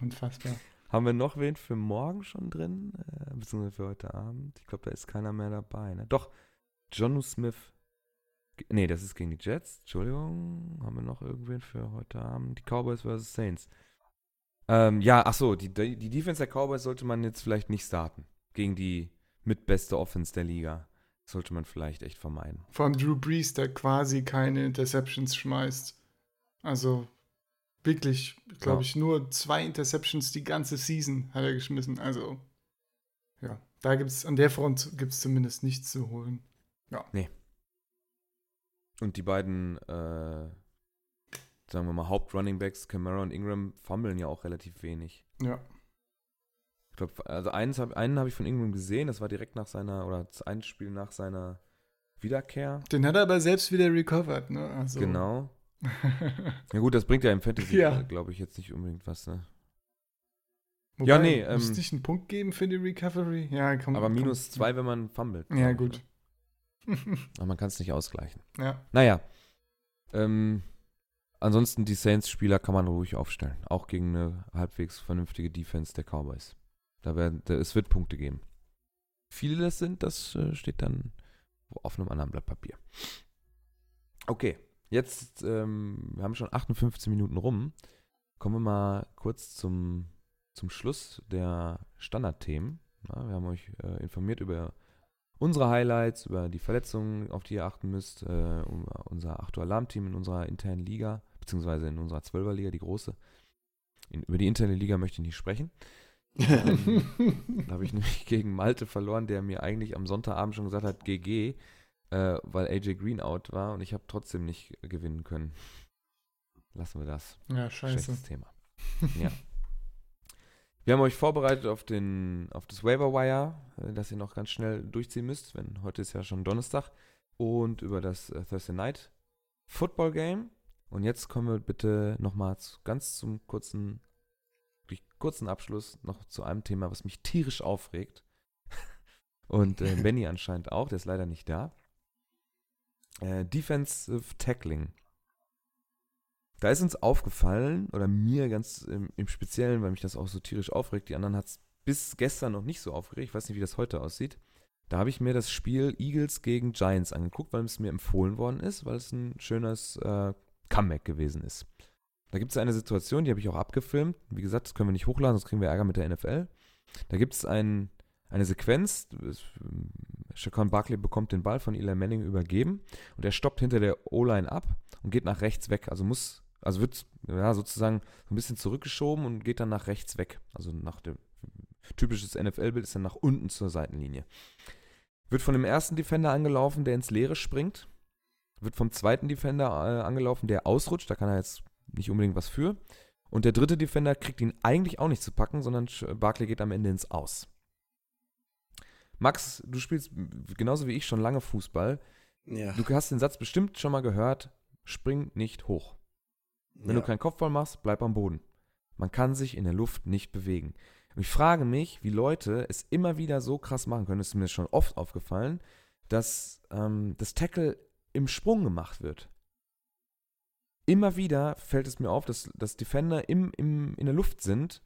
Unfassbar. Haben wir noch wen für morgen schon drin? Äh, beziehungsweise für heute Abend? Ich glaube, da ist keiner mehr dabei. Ne? Doch, Jonu Smith. Nee, das ist gegen die Jets. Entschuldigung. Haben wir noch irgendwen für heute Abend? Die Cowboys vs. Saints. Ähm, ja, ach so, die, die Defense der Cowboys sollte man jetzt vielleicht nicht starten. Gegen die mitbeste Offense der Liga sollte man vielleicht echt vermeiden. Vor allem Drew Brees, der quasi keine Interceptions schmeißt. Also wirklich, glaube ja. ich, nur zwei Interceptions die ganze Season hat er geschmissen. Also ja, da gibt es, an der Front gibt es zumindest nichts zu holen. Ja. Nee. Und die beiden, äh, sagen wir mal, Haupt-Runningbacks, Camara und Ingram, fummeln ja auch relativ wenig. Ja. Ich glaube, also eins hab, einen habe ich von Ingram gesehen, das war direkt nach seiner, oder ein Spiel nach seiner Wiederkehr. Den hat er aber selbst wieder recovered, ne? Also. Genau. ja gut, das bringt ja im Fantasy, ja. glaube ich, jetzt nicht unbedingt was, ne? Wobei, ja, nee. Ähm, muss es nicht einen Punkt geben für die Recovery? Ja, komm. Aber minus komm. zwei, wenn man fummelt. Ja, gut. Ne? aber man kann es nicht ausgleichen. Ja. Naja. Ähm, ansonsten, die Saints-Spieler kann man ruhig aufstellen. Auch gegen eine halbwegs vernünftige Defense der Cowboys. Da werden, da, es wird Punkte geben. Viele das sind, das äh, steht dann auf einem anderen Blatt Papier. Okay, jetzt, ähm, wir haben schon 58 Minuten rum. Kommen wir mal kurz zum, zum Schluss der Standardthemen. Ja, wir haben euch äh, informiert über unsere Highlights, über die Verletzungen, auf die ihr achten müsst, äh, unser 8 Alarm-Team in unserer internen Liga, beziehungsweise in unserer 12er Liga, die große. In, über die interne Liga möchte ich nicht sprechen. Ähm, da habe ich nämlich gegen Malte verloren, der mir eigentlich am Sonntagabend schon gesagt hat, GG, äh, weil AJ Green out war und ich habe trotzdem nicht gewinnen können. Lassen wir das. Ja, scheiße. Schlechtes Thema. ja. Wir haben euch vorbereitet auf, den, auf das Waiver Wire, äh, das ihr noch ganz schnell durchziehen müsst, wenn heute ist ja schon Donnerstag, und über das äh, Thursday Night Football Game. Und jetzt kommen wir bitte nochmal ganz zum kurzen kurzen Abschluss noch zu einem Thema, was mich tierisch aufregt. Und äh, Benny anscheinend auch, der ist leider nicht da. Äh, Defensive Tackling. Da ist uns aufgefallen, oder mir ganz im, im Speziellen, weil mich das auch so tierisch aufregt, die anderen hat es bis gestern noch nicht so aufgeregt, ich weiß nicht, wie das heute aussieht. Da habe ich mir das Spiel Eagles gegen Giants angeguckt, weil es mir empfohlen worden ist, weil es ein schönes äh, Comeback gewesen ist. Da gibt es eine Situation, die habe ich auch abgefilmt. Wie gesagt, das können wir nicht hochladen, sonst kriegen wir Ärger mit der NFL. Da gibt es ein, eine Sequenz. Shaquan Barkley bekommt den Ball von Eli Manning übergeben und er stoppt hinter der O-Line ab und geht nach rechts weg. Also muss, also wird ja, sozusagen so ein bisschen zurückgeschoben und geht dann nach rechts weg. Also nach dem typisches NFL-Bild ist dann nach unten zur Seitenlinie. wird von dem ersten Defender angelaufen, der ins Leere springt, wird vom zweiten Defender äh, angelaufen, der ausrutscht, da kann er jetzt nicht unbedingt was für. Und der dritte Defender kriegt ihn eigentlich auch nicht zu packen, sondern Barkley geht am Ende ins Aus. Max, du spielst genauso wie ich schon lange Fußball. Ja. Du hast den Satz bestimmt schon mal gehört, spring nicht hoch. Wenn ja. du keinen Kopfball machst, bleib am Boden. Man kann sich in der Luft nicht bewegen. Und ich frage mich, wie Leute es immer wieder so krass machen können, das ist mir schon oft aufgefallen, dass ähm, das Tackle im Sprung gemacht wird. Immer wieder fällt es mir auf, dass, dass Defender im, im, in der Luft sind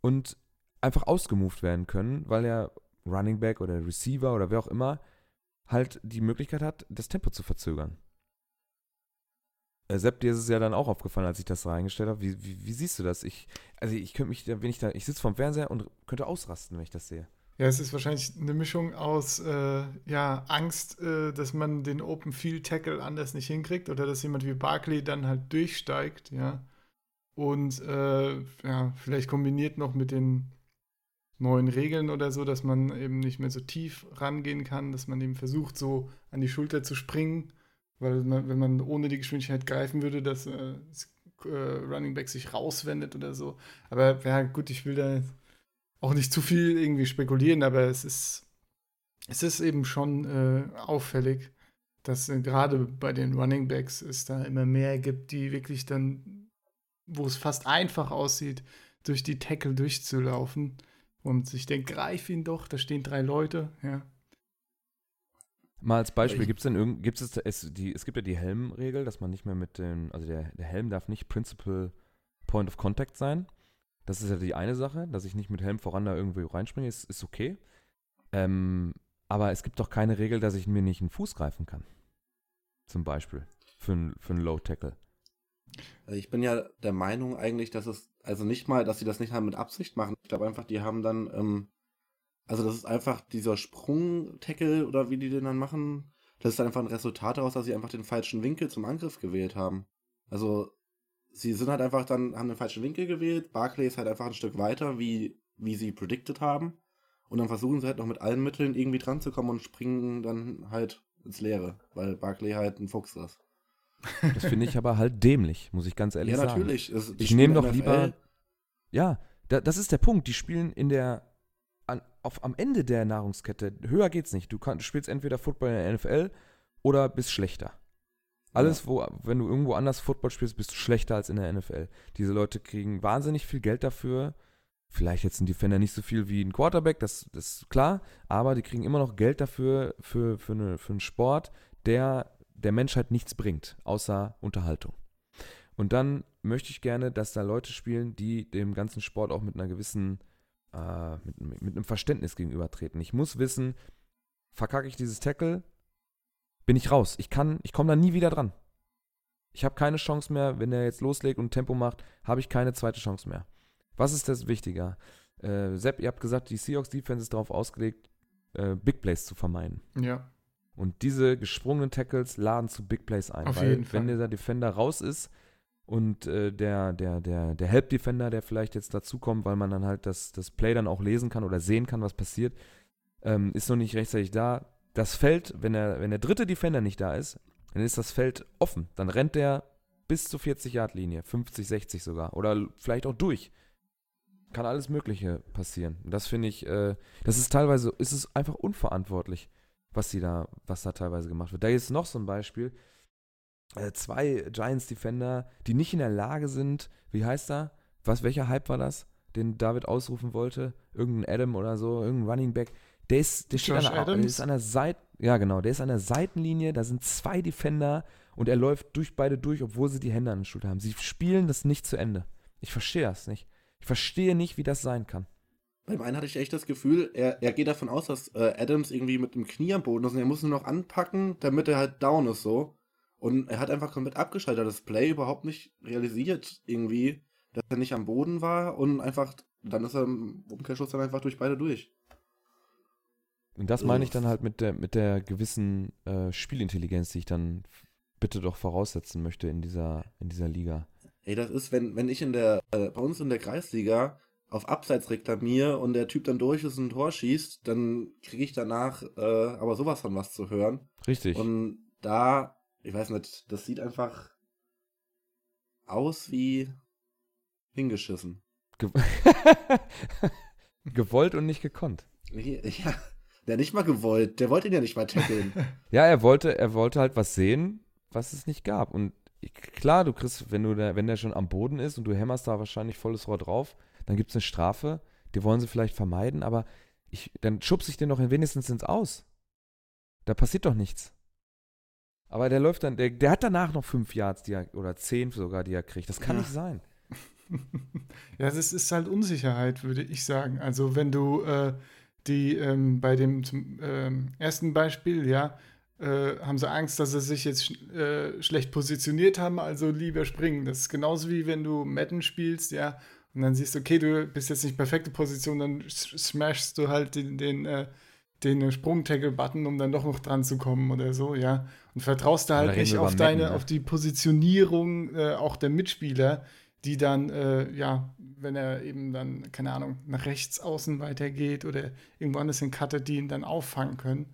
und einfach ausgemoved werden können, weil er Running Back oder Receiver oder wer auch immer halt die Möglichkeit hat, das Tempo zu verzögern. Äh, Sepp, dir ist es ja dann auch aufgefallen, als ich das reingestellt habe. Wie, wie, wie siehst du das? Ich, also ich könnte mich, wenn ich da, ich sitze vorm Fernseher und könnte ausrasten, wenn ich das sehe. Ja, es ist wahrscheinlich eine Mischung aus äh, ja, Angst, äh, dass man den Open Field Tackle anders nicht hinkriegt oder dass jemand wie Barkley dann halt durchsteigt, ja. Und äh, ja, vielleicht kombiniert noch mit den neuen Regeln oder so, dass man eben nicht mehr so tief rangehen kann, dass man eben versucht, so an die Schulter zu springen, weil man, wenn man ohne die Geschwindigkeit greifen würde, dass äh, äh, Running Back sich rauswendet oder so. Aber ja, gut, ich will da auch nicht zu viel irgendwie spekulieren, aber es ist, es ist eben schon äh, auffällig, dass äh, gerade bei den Running Backs es da immer mehr gibt, die wirklich dann, wo es fast einfach aussieht, durch die Tackle durchzulaufen und ich denke, greif ihn doch, da stehen drei Leute, ja. Mal als Beispiel, gibt es denn irgend, gibt es, es, die, es gibt ja die Helmregel, dass man nicht mehr mit dem, also der, der Helm darf nicht Principal Point of Contact sein. Das ist ja die eine Sache, dass ich nicht mit Helm voran da irgendwie reinspringe, ist, ist okay. Ähm, aber es gibt doch keine Regel, dass ich mir nicht einen Fuß greifen kann. Zum Beispiel. Für, für einen Low Tackle. Also ich bin ja der Meinung eigentlich, dass es, also nicht mal, dass sie das nicht halt mit Absicht machen. Ich glaube einfach, die haben dann, ähm, also das ist einfach dieser Sprung-Tackle oder wie die den dann machen. Das ist einfach ein Resultat daraus, dass sie einfach den falschen Winkel zum Angriff gewählt haben. Also sie sind halt einfach dann, haben den falschen Winkel gewählt. Barclay ist halt einfach ein Stück weiter, wie, wie sie predicted haben. Und dann versuchen sie halt noch mit allen Mitteln irgendwie dran zu kommen und springen dann halt ins Leere, weil Barclay halt ein Fuchs ist. Das finde ich aber halt dämlich, muss ich ganz ehrlich ja, sagen. natürlich. Es, ich nehme doch lieber. Ja, da, das ist der Punkt. Die spielen in der. An, auf, am Ende der Nahrungskette. Höher geht's nicht. Du, kann, du spielst entweder Football in der NFL oder bist schlechter. Alles, wo, wenn du irgendwo anders Football spielst, bist du schlechter als in der NFL. Diese Leute kriegen wahnsinnig viel Geld dafür. Vielleicht jetzt ein Defender nicht so viel wie ein Quarterback, das, das ist klar, aber die kriegen immer noch Geld dafür, für, für, eine, für einen Sport, der der Menschheit nichts bringt, außer Unterhaltung. Und dann möchte ich gerne, dass da Leute spielen, die dem ganzen Sport auch mit einer gewissen, äh, mit, mit einem Verständnis gegenübertreten. Ich muss wissen, verkacke ich dieses Tackle, bin ich raus. Ich kann, ich komme da nie wieder dran. Ich habe keine Chance mehr, wenn er jetzt loslegt und Tempo macht, habe ich keine zweite Chance mehr. Was ist das wichtiger? Äh, Sepp, ihr habt gesagt, die Seahawks Defense ist darauf ausgelegt, äh, Big Plays zu vermeiden. Ja. Und diese gesprungenen Tackles laden zu Big Plays ein. Auf weil jeden Fall. wenn dieser Defender raus ist und äh, der, der, der, der Help-Defender, der vielleicht jetzt dazukommt, weil man dann halt das, das Play dann auch lesen kann oder sehen kann, was passiert, ähm, ist noch nicht rechtzeitig da. Das Feld, wenn der, wenn der dritte Defender nicht da ist, dann ist das Feld offen. Dann rennt der bis zur 40-Yard-Linie, 50, 60 sogar. Oder vielleicht auch durch. Kann alles Mögliche passieren. Das finde ich, äh, das ist teilweise, ist es einfach unverantwortlich was sie da, was da teilweise gemacht wird. Da ist noch so ein Beispiel. Äh, zwei Giants Defender, die nicht in der Lage sind, wie heißt er? Was, welcher Hype war das, den David ausrufen wollte? Irgendein Adam oder so, irgendein Running Back. Der ist, der steht an der, Adams? ist an der Seite, ja genau, der ist an der Seitenlinie, da sind zwei Defender und er läuft durch beide durch, obwohl sie die Hände an den Schultern haben. Sie spielen das nicht zu Ende. Ich verstehe das nicht. Ich verstehe nicht, wie das sein kann. Beim einen hatte ich echt das Gefühl, er, er geht davon aus, dass äh, Adams irgendwie mit dem Knie am Boden ist und er muss nur noch anpacken, damit er halt down ist so. Und er hat einfach komplett abgeschaltet, das Play überhaupt nicht realisiert irgendwie, dass er nicht am Boden war und einfach, dann ist er im Umkehrschluss dann einfach durch beide durch. Und das meine ich dann halt mit der, mit der gewissen äh, Spielintelligenz, die ich dann bitte doch voraussetzen möchte in dieser, in dieser Liga. Ey, das ist, wenn, wenn ich in der, äh, bei uns in der Kreisliga auf Abseits reklamiere und der Typ dann durch ist und ein Tor schießt, dann kriege ich danach äh, aber sowas von was zu hören. Richtig. Und da, ich weiß nicht, das sieht einfach aus wie hingeschissen. Ge Gewollt und nicht gekonnt. Ja, der nicht mal gewollt. Der wollte ihn ja nicht mal tackeln. Ja, er wollte, er wollte halt was sehen, was es nicht gab. Und klar, du kriegst, wenn du da, wenn der schon am Boden ist und du hämmerst da wahrscheinlich volles Rohr drauf, dann gibt es eine Strafe. Die wollen sie vielleicht vermeiden, aber ich, dann schubse ich den doch wenigstens ins Aus. Da passiert doch nichts. Aber der läuft dann, der, der hat danach noch fünf Yards, die er, oder zehn sogar, die er kriegt. Das kann Ja. nicht sein. Ja, das ist halt Unsicherheit, würde ich sagen. Also wenn du äh, die ähm, bei dem zum, ähm, ersten Beispiel, ja, äh, haben sie Angst, dass sie sich jetzt sch äh, schlecht positioniert haben, also lieber springen. Das ist genauso wie wenn du Madden spielst, ja, und dann siehst du, okay, du bist jetzt nicht perfekte Position, dann smashst du halt den, den, äh, den Sprung-Tackle-Button, um dann doch noch dran zu kommen oder so, ja. Und vertraust da halt nicht auf Madden, deine, ne? auf die Positionierung äh, auch der Mitspieler, die dann, äh, ja, wenn er eben dann, keine Ahnung, nach rechts außen weitergeht oder irgendwo anders hin cuttet, die ihn dann auffangen können.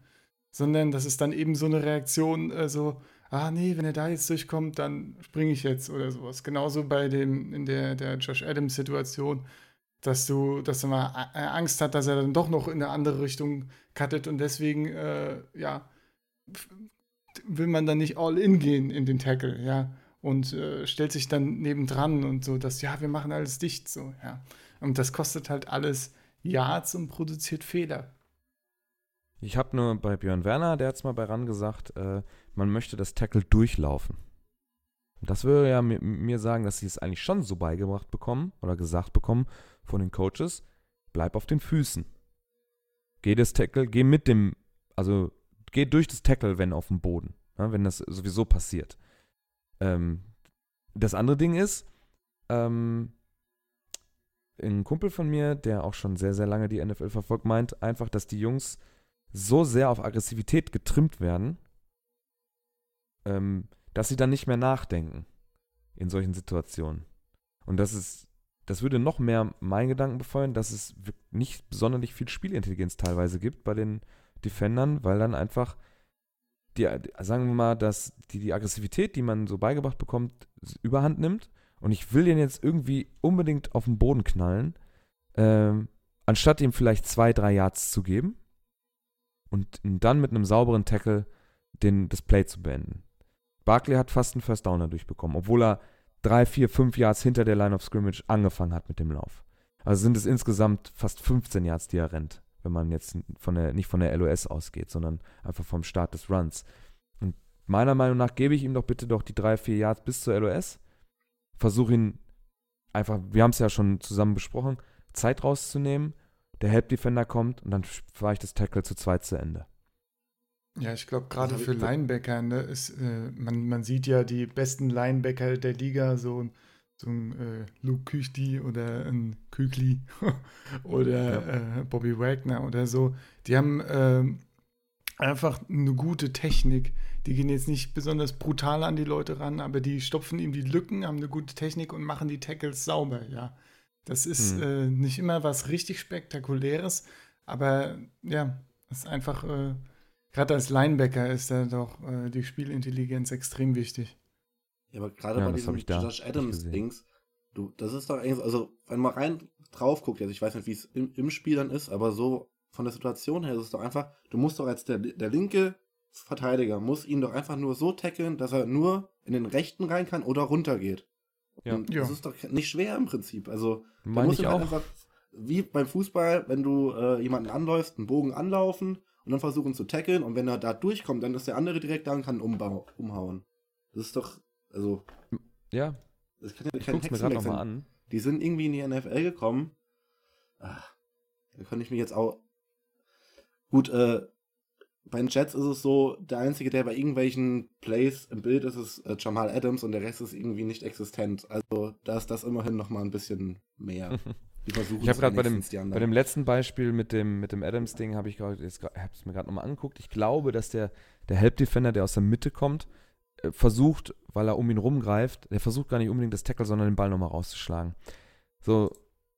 Sondern das ist dann eben so eine Reaktion, äh, so, ah nee, wenn er da jetzt durchkommt, dann springe ich jetzt oder sowas. Genauso bei dem, in der, der Josh Adams-Situation, dass du, dass er mal äh, Angst hat, dass er dann doch noch in eine andere Richtung cuttet und deswegen, äh, ja, will man dann nicht all in gehen in den Tackle, ja. Und äh, stellt sich dann nebendran und so, dass, ja, wir machen alles dicht, so, ja. Und das kostet halt alles Yards und produziert Fehler. Ich habe nur bei Björn Werner, der hat es mal bei RAN gesagt, äh, man möchte das Tackle durchlaufen. Das würde ja mir, sagen, dass sie es eigentlich schon so beigebracht bekommen oder gesagt bekommen von den Coaches, bleib auf den Füßen. Geh das Tackle, geh mit dem, also geh durch das Tackle, wenn auf dem Boden, ja, wenn das sowieso passiert. Ähm, das andere Ding ist, ähm, ein Kumpel von mir, der auch schon sehr, sehr lange die NFL verfolgt, meint einfach, dass die Jungs so sehr auf Aggressivität getrimmt werden, ähm, dass sie dann nicht mehr nachdenken in solchen Situationen. Und das ist, das würde noch mehr meinen Gedanken befeuern, dass es nicht sonderlich viel Spielintelligenz teilweise gibt bei den Defendern, weil dann einfach die, sagen wir mal, dass die, die Aggressivität, die man so beigebracht bekommt, überhand nimmt. Und ich will den jetzt irgendwie unbedingt auf den Boden knallen, ähm, anstatt ihm vielleicht zwei, drei Yards zu geben und dann mit einem sauberen Tackle den, das Play zu beenden. Barkley hat fast einen First Downer durchbekommen, obwohl er drei, vier, fünf Yards hinter der Line of Scrimmage angefangen hat mit dem Lauf. Also sind es insgesamt fast 15 Yards, die er rennt, wenn man jetzt von der, nicht von der LOS ausgeht, sondern einfach vom Start des Runs. Und meiner Meinung nach gebe ich ihm doch bitte doch die drei, vier Yards bis zur LOS. Versuche ihn einfach, wir haben es ja schon zusammen besprochen, Zeit rauszunehmen. Der Help Defender kommt und dann fahre ich das Tackle zu zweit zu Ende. Ja, ich glaube, gerade hab ich- für Linebacker, ne, ist, äh, man, man sieht ja die besten Linebacker der Liga, so, ein- so ein äh, Luke Küchli oder ein Küchli oder äh, Bobby Wagner oder so. Die haben ähm, einfach eine gute Technik. Die gehen jetzt nicht besonders brutal an die Leute ran, aber die stopfen ihm die Lücken, haben eine gute Technik und machen die Tackles sauber, ja. Das ist Hm. äh, nicht immer was richtig Spektakuläres, aber ja, das ist einfach, äh, gerade als Linebacker ist da doch äh, die Spielintelligenz extrem wichtig. Ja, aber gerade Ja, bei das diesem Josh nicht Adams gesehen. Dings, du, das ist doch eigentlich, also wenn man rein drauf guckt, also ich weiß nicht, wie es im, im Spiel dann ist, aber so von der Situation her ist es doch einfach, du musst doch als der, der linke Verteidiger, muss ihn doch einfach nur so tackeln, dass er nur in den rechten rein kann oder runter geht. Ja. Und Ja. das ist doch nicht schwer im Prinzip. Also Meine musst ich du halt auch. einfach, wie beim Fußball, wenn du äh, jemanden anläufst, einen Bogen anlaufen und dann versuchen zu tackeln und wenn er da durchkommt, dann ist der andere direkt da und kann umbau umhauen. Das ist doch, also, Ja, das kann ja ich kein guck's mir gerade Hexenwerk nochmal an. Die sind irgendwie in die NFL gekommen. Ach, da könnte ich mich jetzt auch. Gut, äh, bei den Jets ist es so, der Einzige, der bei irgendwelchen Plays im Bild ist, ist äh, Jamal Adams und der Rest ist irgendwie nicht existent. Also da ist das immerhin nochmal ein bisschen mehr. Ich habe es gerade bei dem, bei dem letzten Beispiel mit dem, mit dem Adams-Ding, habe ich hab's mir gerade nochmal angeguckt. Ich glaube, dass der, der Help-Defender, der aus der Mitte kommt, versucht, weil er um ihn rumgreift, der versucht gar nicht unbedingt das Tackle, sondern den Ball nochmal rauszuschlagen. So,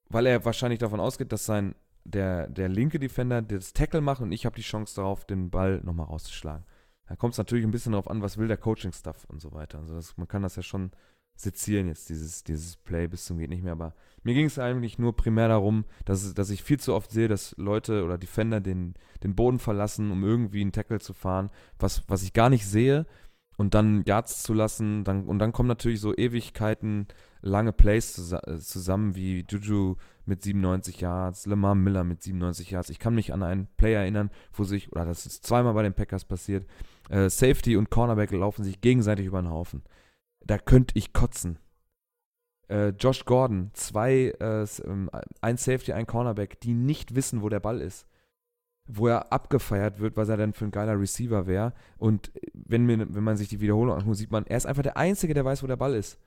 weil er wahrscheinlich davon ausgeht, dass sein der, der linke Defender das Tackle macht und ich habe die Chance darauf, den Ball nochmal rauszuschlagen. Da kommt es natürlich ein bisschen darauf an, was will der Coaching-Stuff und so weiter. Also das, man kann das ja schon sezieren jetzt, dieses, dieses Play bis zum geht nicht mehr. Aber mir ging es eigentlich nur primär darum, dass, dass ich viel zu oft sehe, dass Leute oder Defender den, den Boden verlassen, um irgendwie einen Tackle zu fahren, was, was ich gar nicht sehe und dann Yards zu lassen. Dann, und dann kommen natürlich so Ewigkeiten lange Plays zusammen, wie Juju mit 97 Yards, Lamar Miller mit 97 Yards. Ich kann mich an einen Play erinnern, wo sich, oder das ist zweimal bei den Packers passiert, äh, Safety und Cornerback laufen sich gegenseitig über den Haufen. Da könnte ich kotzen. Äh, Josh Gordon, zwei, äh, ähm, ein Safety, ein Cornerback, die nicht wissen, wo der Ball ist. Wo er abgefeiert wird, was er denn für ein geiler Receiver wäre. Und wenn, mir, wenn man sich die Wiederholung anguckt, sieht man, er ist einfach der Einzige, der weiß, wo der Ball ist.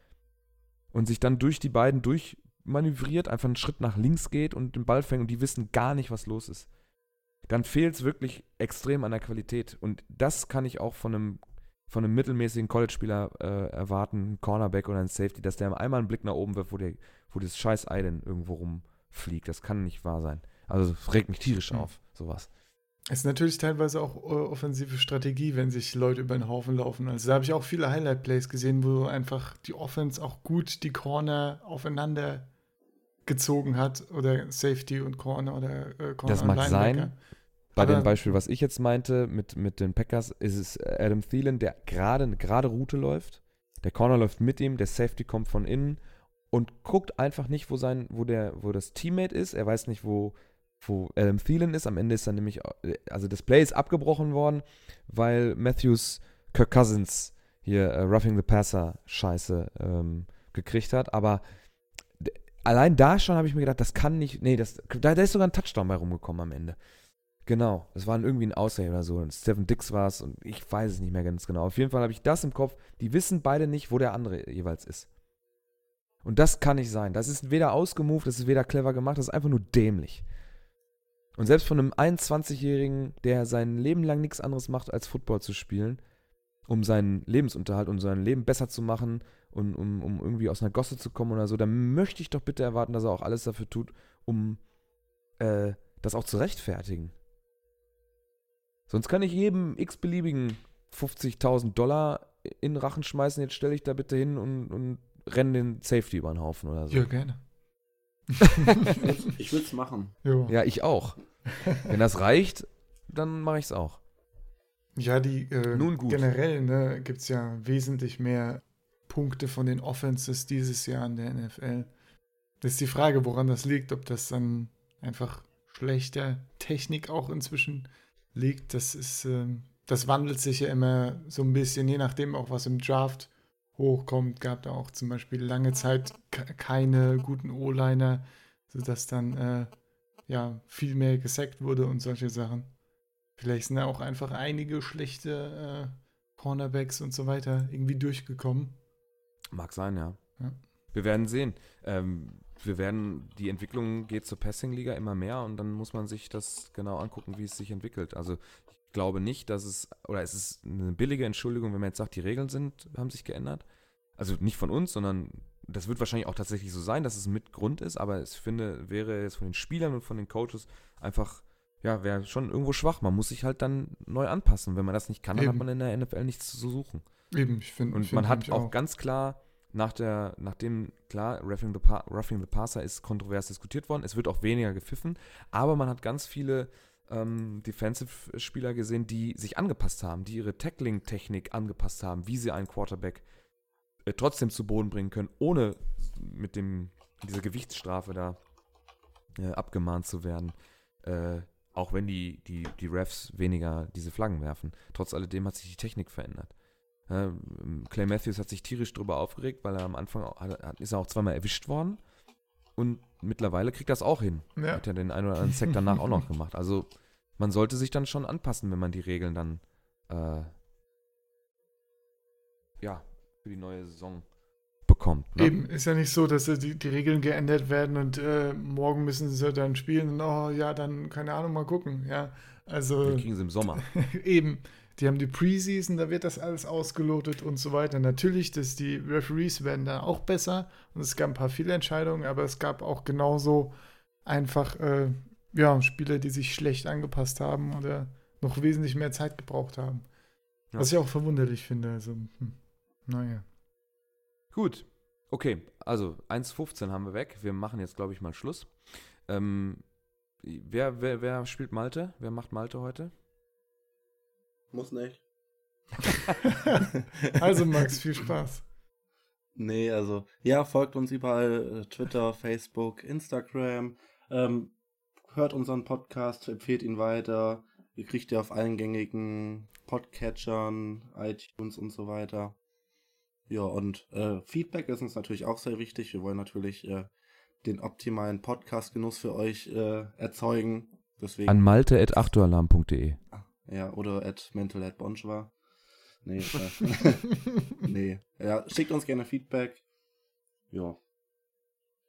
Und sich dann durch die beiden durchmanövriert, einfach einen Schritt nach links geht und den Ball fängt und die wissen gar nicht, was los ist dann fehlt es wirklich extrem an der Qualität. Und das kann ich auch von einem, von einem mittelmäßigen College-Spieler äh, erwarten, ein Cornerback oder ein Safety, dass der einmal einen Blick nach oben wirft, wo, der, wo das scheiß Ei denn irgendwo rumfliegt. Das kann nicht wahr sein. Also es regt mich tierisch mhm. auf, sowas. Es ist natürlich teilweise auch äh, offensive Strategie, wenn sich Leute über den Haufen laufen. Also da habe ich auch viele Highlight-Plays gesehen, wo einfach die Offense auch gut die Corner aufeinander gezogen hat oder Safety und Corner oder äh, Corner Das mag sein. Bei dem Beispiel, was ich jetzt meinte mit, mit den Packers, ist es Adam Thielen, der gerade eine gerade Route läuft. Der Corner läuft mit ihm, der Safety kommt von innen und guckt einfach nicht, wo sein, wo der, wo das Teammate ist. Er weiß nicht, wo, wo Adam Thielen ist. Am Ende ist dann nämlich, also das Play ist abgebrochen worden, weil Matthews Kirk Cousins hier uh, Roughing the Passer Scheiße ähm, gekriegt hat. Aber allein da schon habe ich mir gedacht, das kann nicht, nee, das, da, da ist sogar ein Touchdown bei rumgekommen am Ende. Genau, das war irgendwie ein Ausseher oder so. Und Stephen Dix war es und ich weiß es nicht mehr ganz genau. Auf jeden Fall habe ich das im Kopf. Die wissen beide nicht, wo der andere jeweils ist. Und das kann nicht sein. Das ist weder ausgemoved, das ist weder clever gemacht, das ist einfach nur dämlich. Und selbst von einem 21-Jährigen, der sein Leben lang nichts anderes macht, als Football zu spielen, um seinen Lebensunterhalt und sein Leben besser zu machen und um, um irgendwie aus einer Gosse zu kommen oder so, dann möchte ich doch bitte erwarten, dass er auch alles dafür tut, um äh, das auch zu rechtfertigen. Sonst kann ich jedem x-beliebigen 50.000 Dollar in den Rachen schmeißen. Jetzt stelle ich da bitte hin und, und renne den Safety über den Haufen oder so. Ja, gerne. Ich würde es machen. Jo. Ja, ich auch. Wenn das reicht, dann mache ich es auch. Ja, die äh, Nun gut. generell ne, gibt es ja wesentlich mehr Punkte von den Offenses dieses Jahr in der NFL. Das ist die Frage, woran das liegt, ob das dann einfach schlechter Technik auch inzwischen liegt, das ist, äh, das wandelt sich ja immer so ein bisschen, je nachdem auch was im Draft hochkommt. Gab da auch zum Beispiel lange Zeit keine guten O-Liner, sodass dann äh, ja viel mehr gesackt wurde und solche Sachen. Vielleicht sind da auch einfach einige schlechte äh, Cornerbacks und so weiter irgendwie durchgekommen. Mag sein, ja. ja. Wir werden sehen. Ähm, wir werden, die Entwicklung geht zur Passing-Liga immer mehr und dann muss man sich das genau angucken, wie es sich entwickelt. Also glaube nicht, dass es, oder es ist eine billige Entschuldigung, wenn man jetzt sagt, die Regeln sind, haben sich geändert. Also nicht von uns, sondern das wird wahrscheinlich auch tatsächlich so sein, dass es mit Grund ist, aber ich finde, wäre es von den Spielern und von den Coaches einfach, ja, wäre schon irgendwo schwach. Man muss sich halt dann neu anpassen. Wenn man das nicht kann, dann Eben. hat man in der NFL nichts zu suchen. Eben, ich finde. Und ich man hat auch, auch ganz klar nach der, nachdem, klar, Roughing the, Roughing the Passer ist kontrovers diskutiert worden, es wird auch weniger gepfiffen, aber man hat ganz viele ähm, Defensive-Spieler gesehen, die sich angepasst haben, die ihre Tackling-Technik angepasst haben, wie sie einen Quarterback äh, trotzdem zu Boden bringen können, ohne mit dem, dieser Gewichtsstrafe da äh, abgemahnt zu werden. Äh, auch wenn die, die, die Refs weniger diese Flaggen werfen. Trotz alledem hat sich die Technik verändert. Clay Matthews hat sich tierisch darüber aufgeregt, weil er am Anfang hat, ist er auch zweimal erwischt worden. Und mittlerweile kriegt das auch hin. Ja. Hat ja den einen oder anderen Sack danach auch noch gemacht. Also man sollte sich dann schon anpassen, wenn man die Regeln dann äh, ja, für die neue Saison bekommt. Ne? Eben, ist ja nicht so, dass die, die Regeln geändert werden und äh, morgen müssen sie dann spielen und oh ja, dann keine Ahnung, mal gucken. Ja, also. Wir kriegen sie im Sommer. eben die haben die Preseason, da wird das alles ausgelotet und so weiter. Natürlich, dass die Referees werden da auch besser und es gab ein paar Fehlentscheidungen, aber es gab auch genauso einfach äh, ja, Spieler, die sich schlecht angepasst haben oder noch wesentlich mehr Zeit gebraucht haben. Ja. Was ich auch verwunderlich finde. Also, hm, naja. Gut. Okay, also 1,15 haben wir weg. Wir machen jetzt, glaube ich, mal Schluss. Ähm, wer, wer, wer spielt Malte? Wer macht Malte heute? Muss nicht. Also, Max, viel Spaß. Nee, also, ja, folgt uns überall, äh, Twitter, Facebook, Instagram. Ähm, hört unseren Podcast, empfehlt ihn weiter. Ihr kriegt ja auf allen gängigen Podcatchern, iTunes und so weiter. Ja, und äh, Feedback ist uns natürlich auch sehr wichtig. Wir wollen natürlich äh, den optimalen Podcast-Genuss für euch äh, erzeugen. Deswegen, An malte.achtualarm.de. ja, oder at mental at bonchwa. Nee, äh, nee. Ja, schickt uns gerne Feedback. Ja,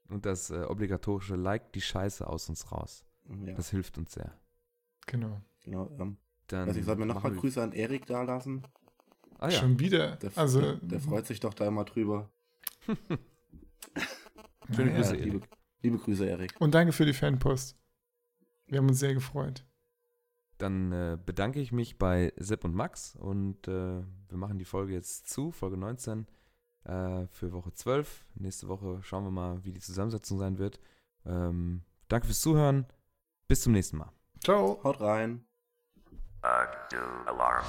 Und das äh, obligatorische Like die Scheiße aus uns raus. ja Das hilft uns sehr. Genau. genau. Ähm, Dann also ich sollte mir noch machen mal wir- Grüße an Erik da lassen. Ah ja. Schon wieder. Der, also, der, der freut sich doch da immer drüber. Schöne naja. Grüße, Ja, Erik. liebe, liebe Grüße, Erik. Und danke für die Fanpost. Wir haben uns sehr gefreut. Dann äh, bedanke ich mich bei Sepp und Max und äh, wir machen die Folge jetzt zu, Folge 19 äh, für Woche 12. Nächste Woche schauen wir mal, wie die Zusammensetzung sein wird. Ähm, danke fürs Zuhören. Bis zum nächsten Mal. Ciao. Haut rein. Alarm.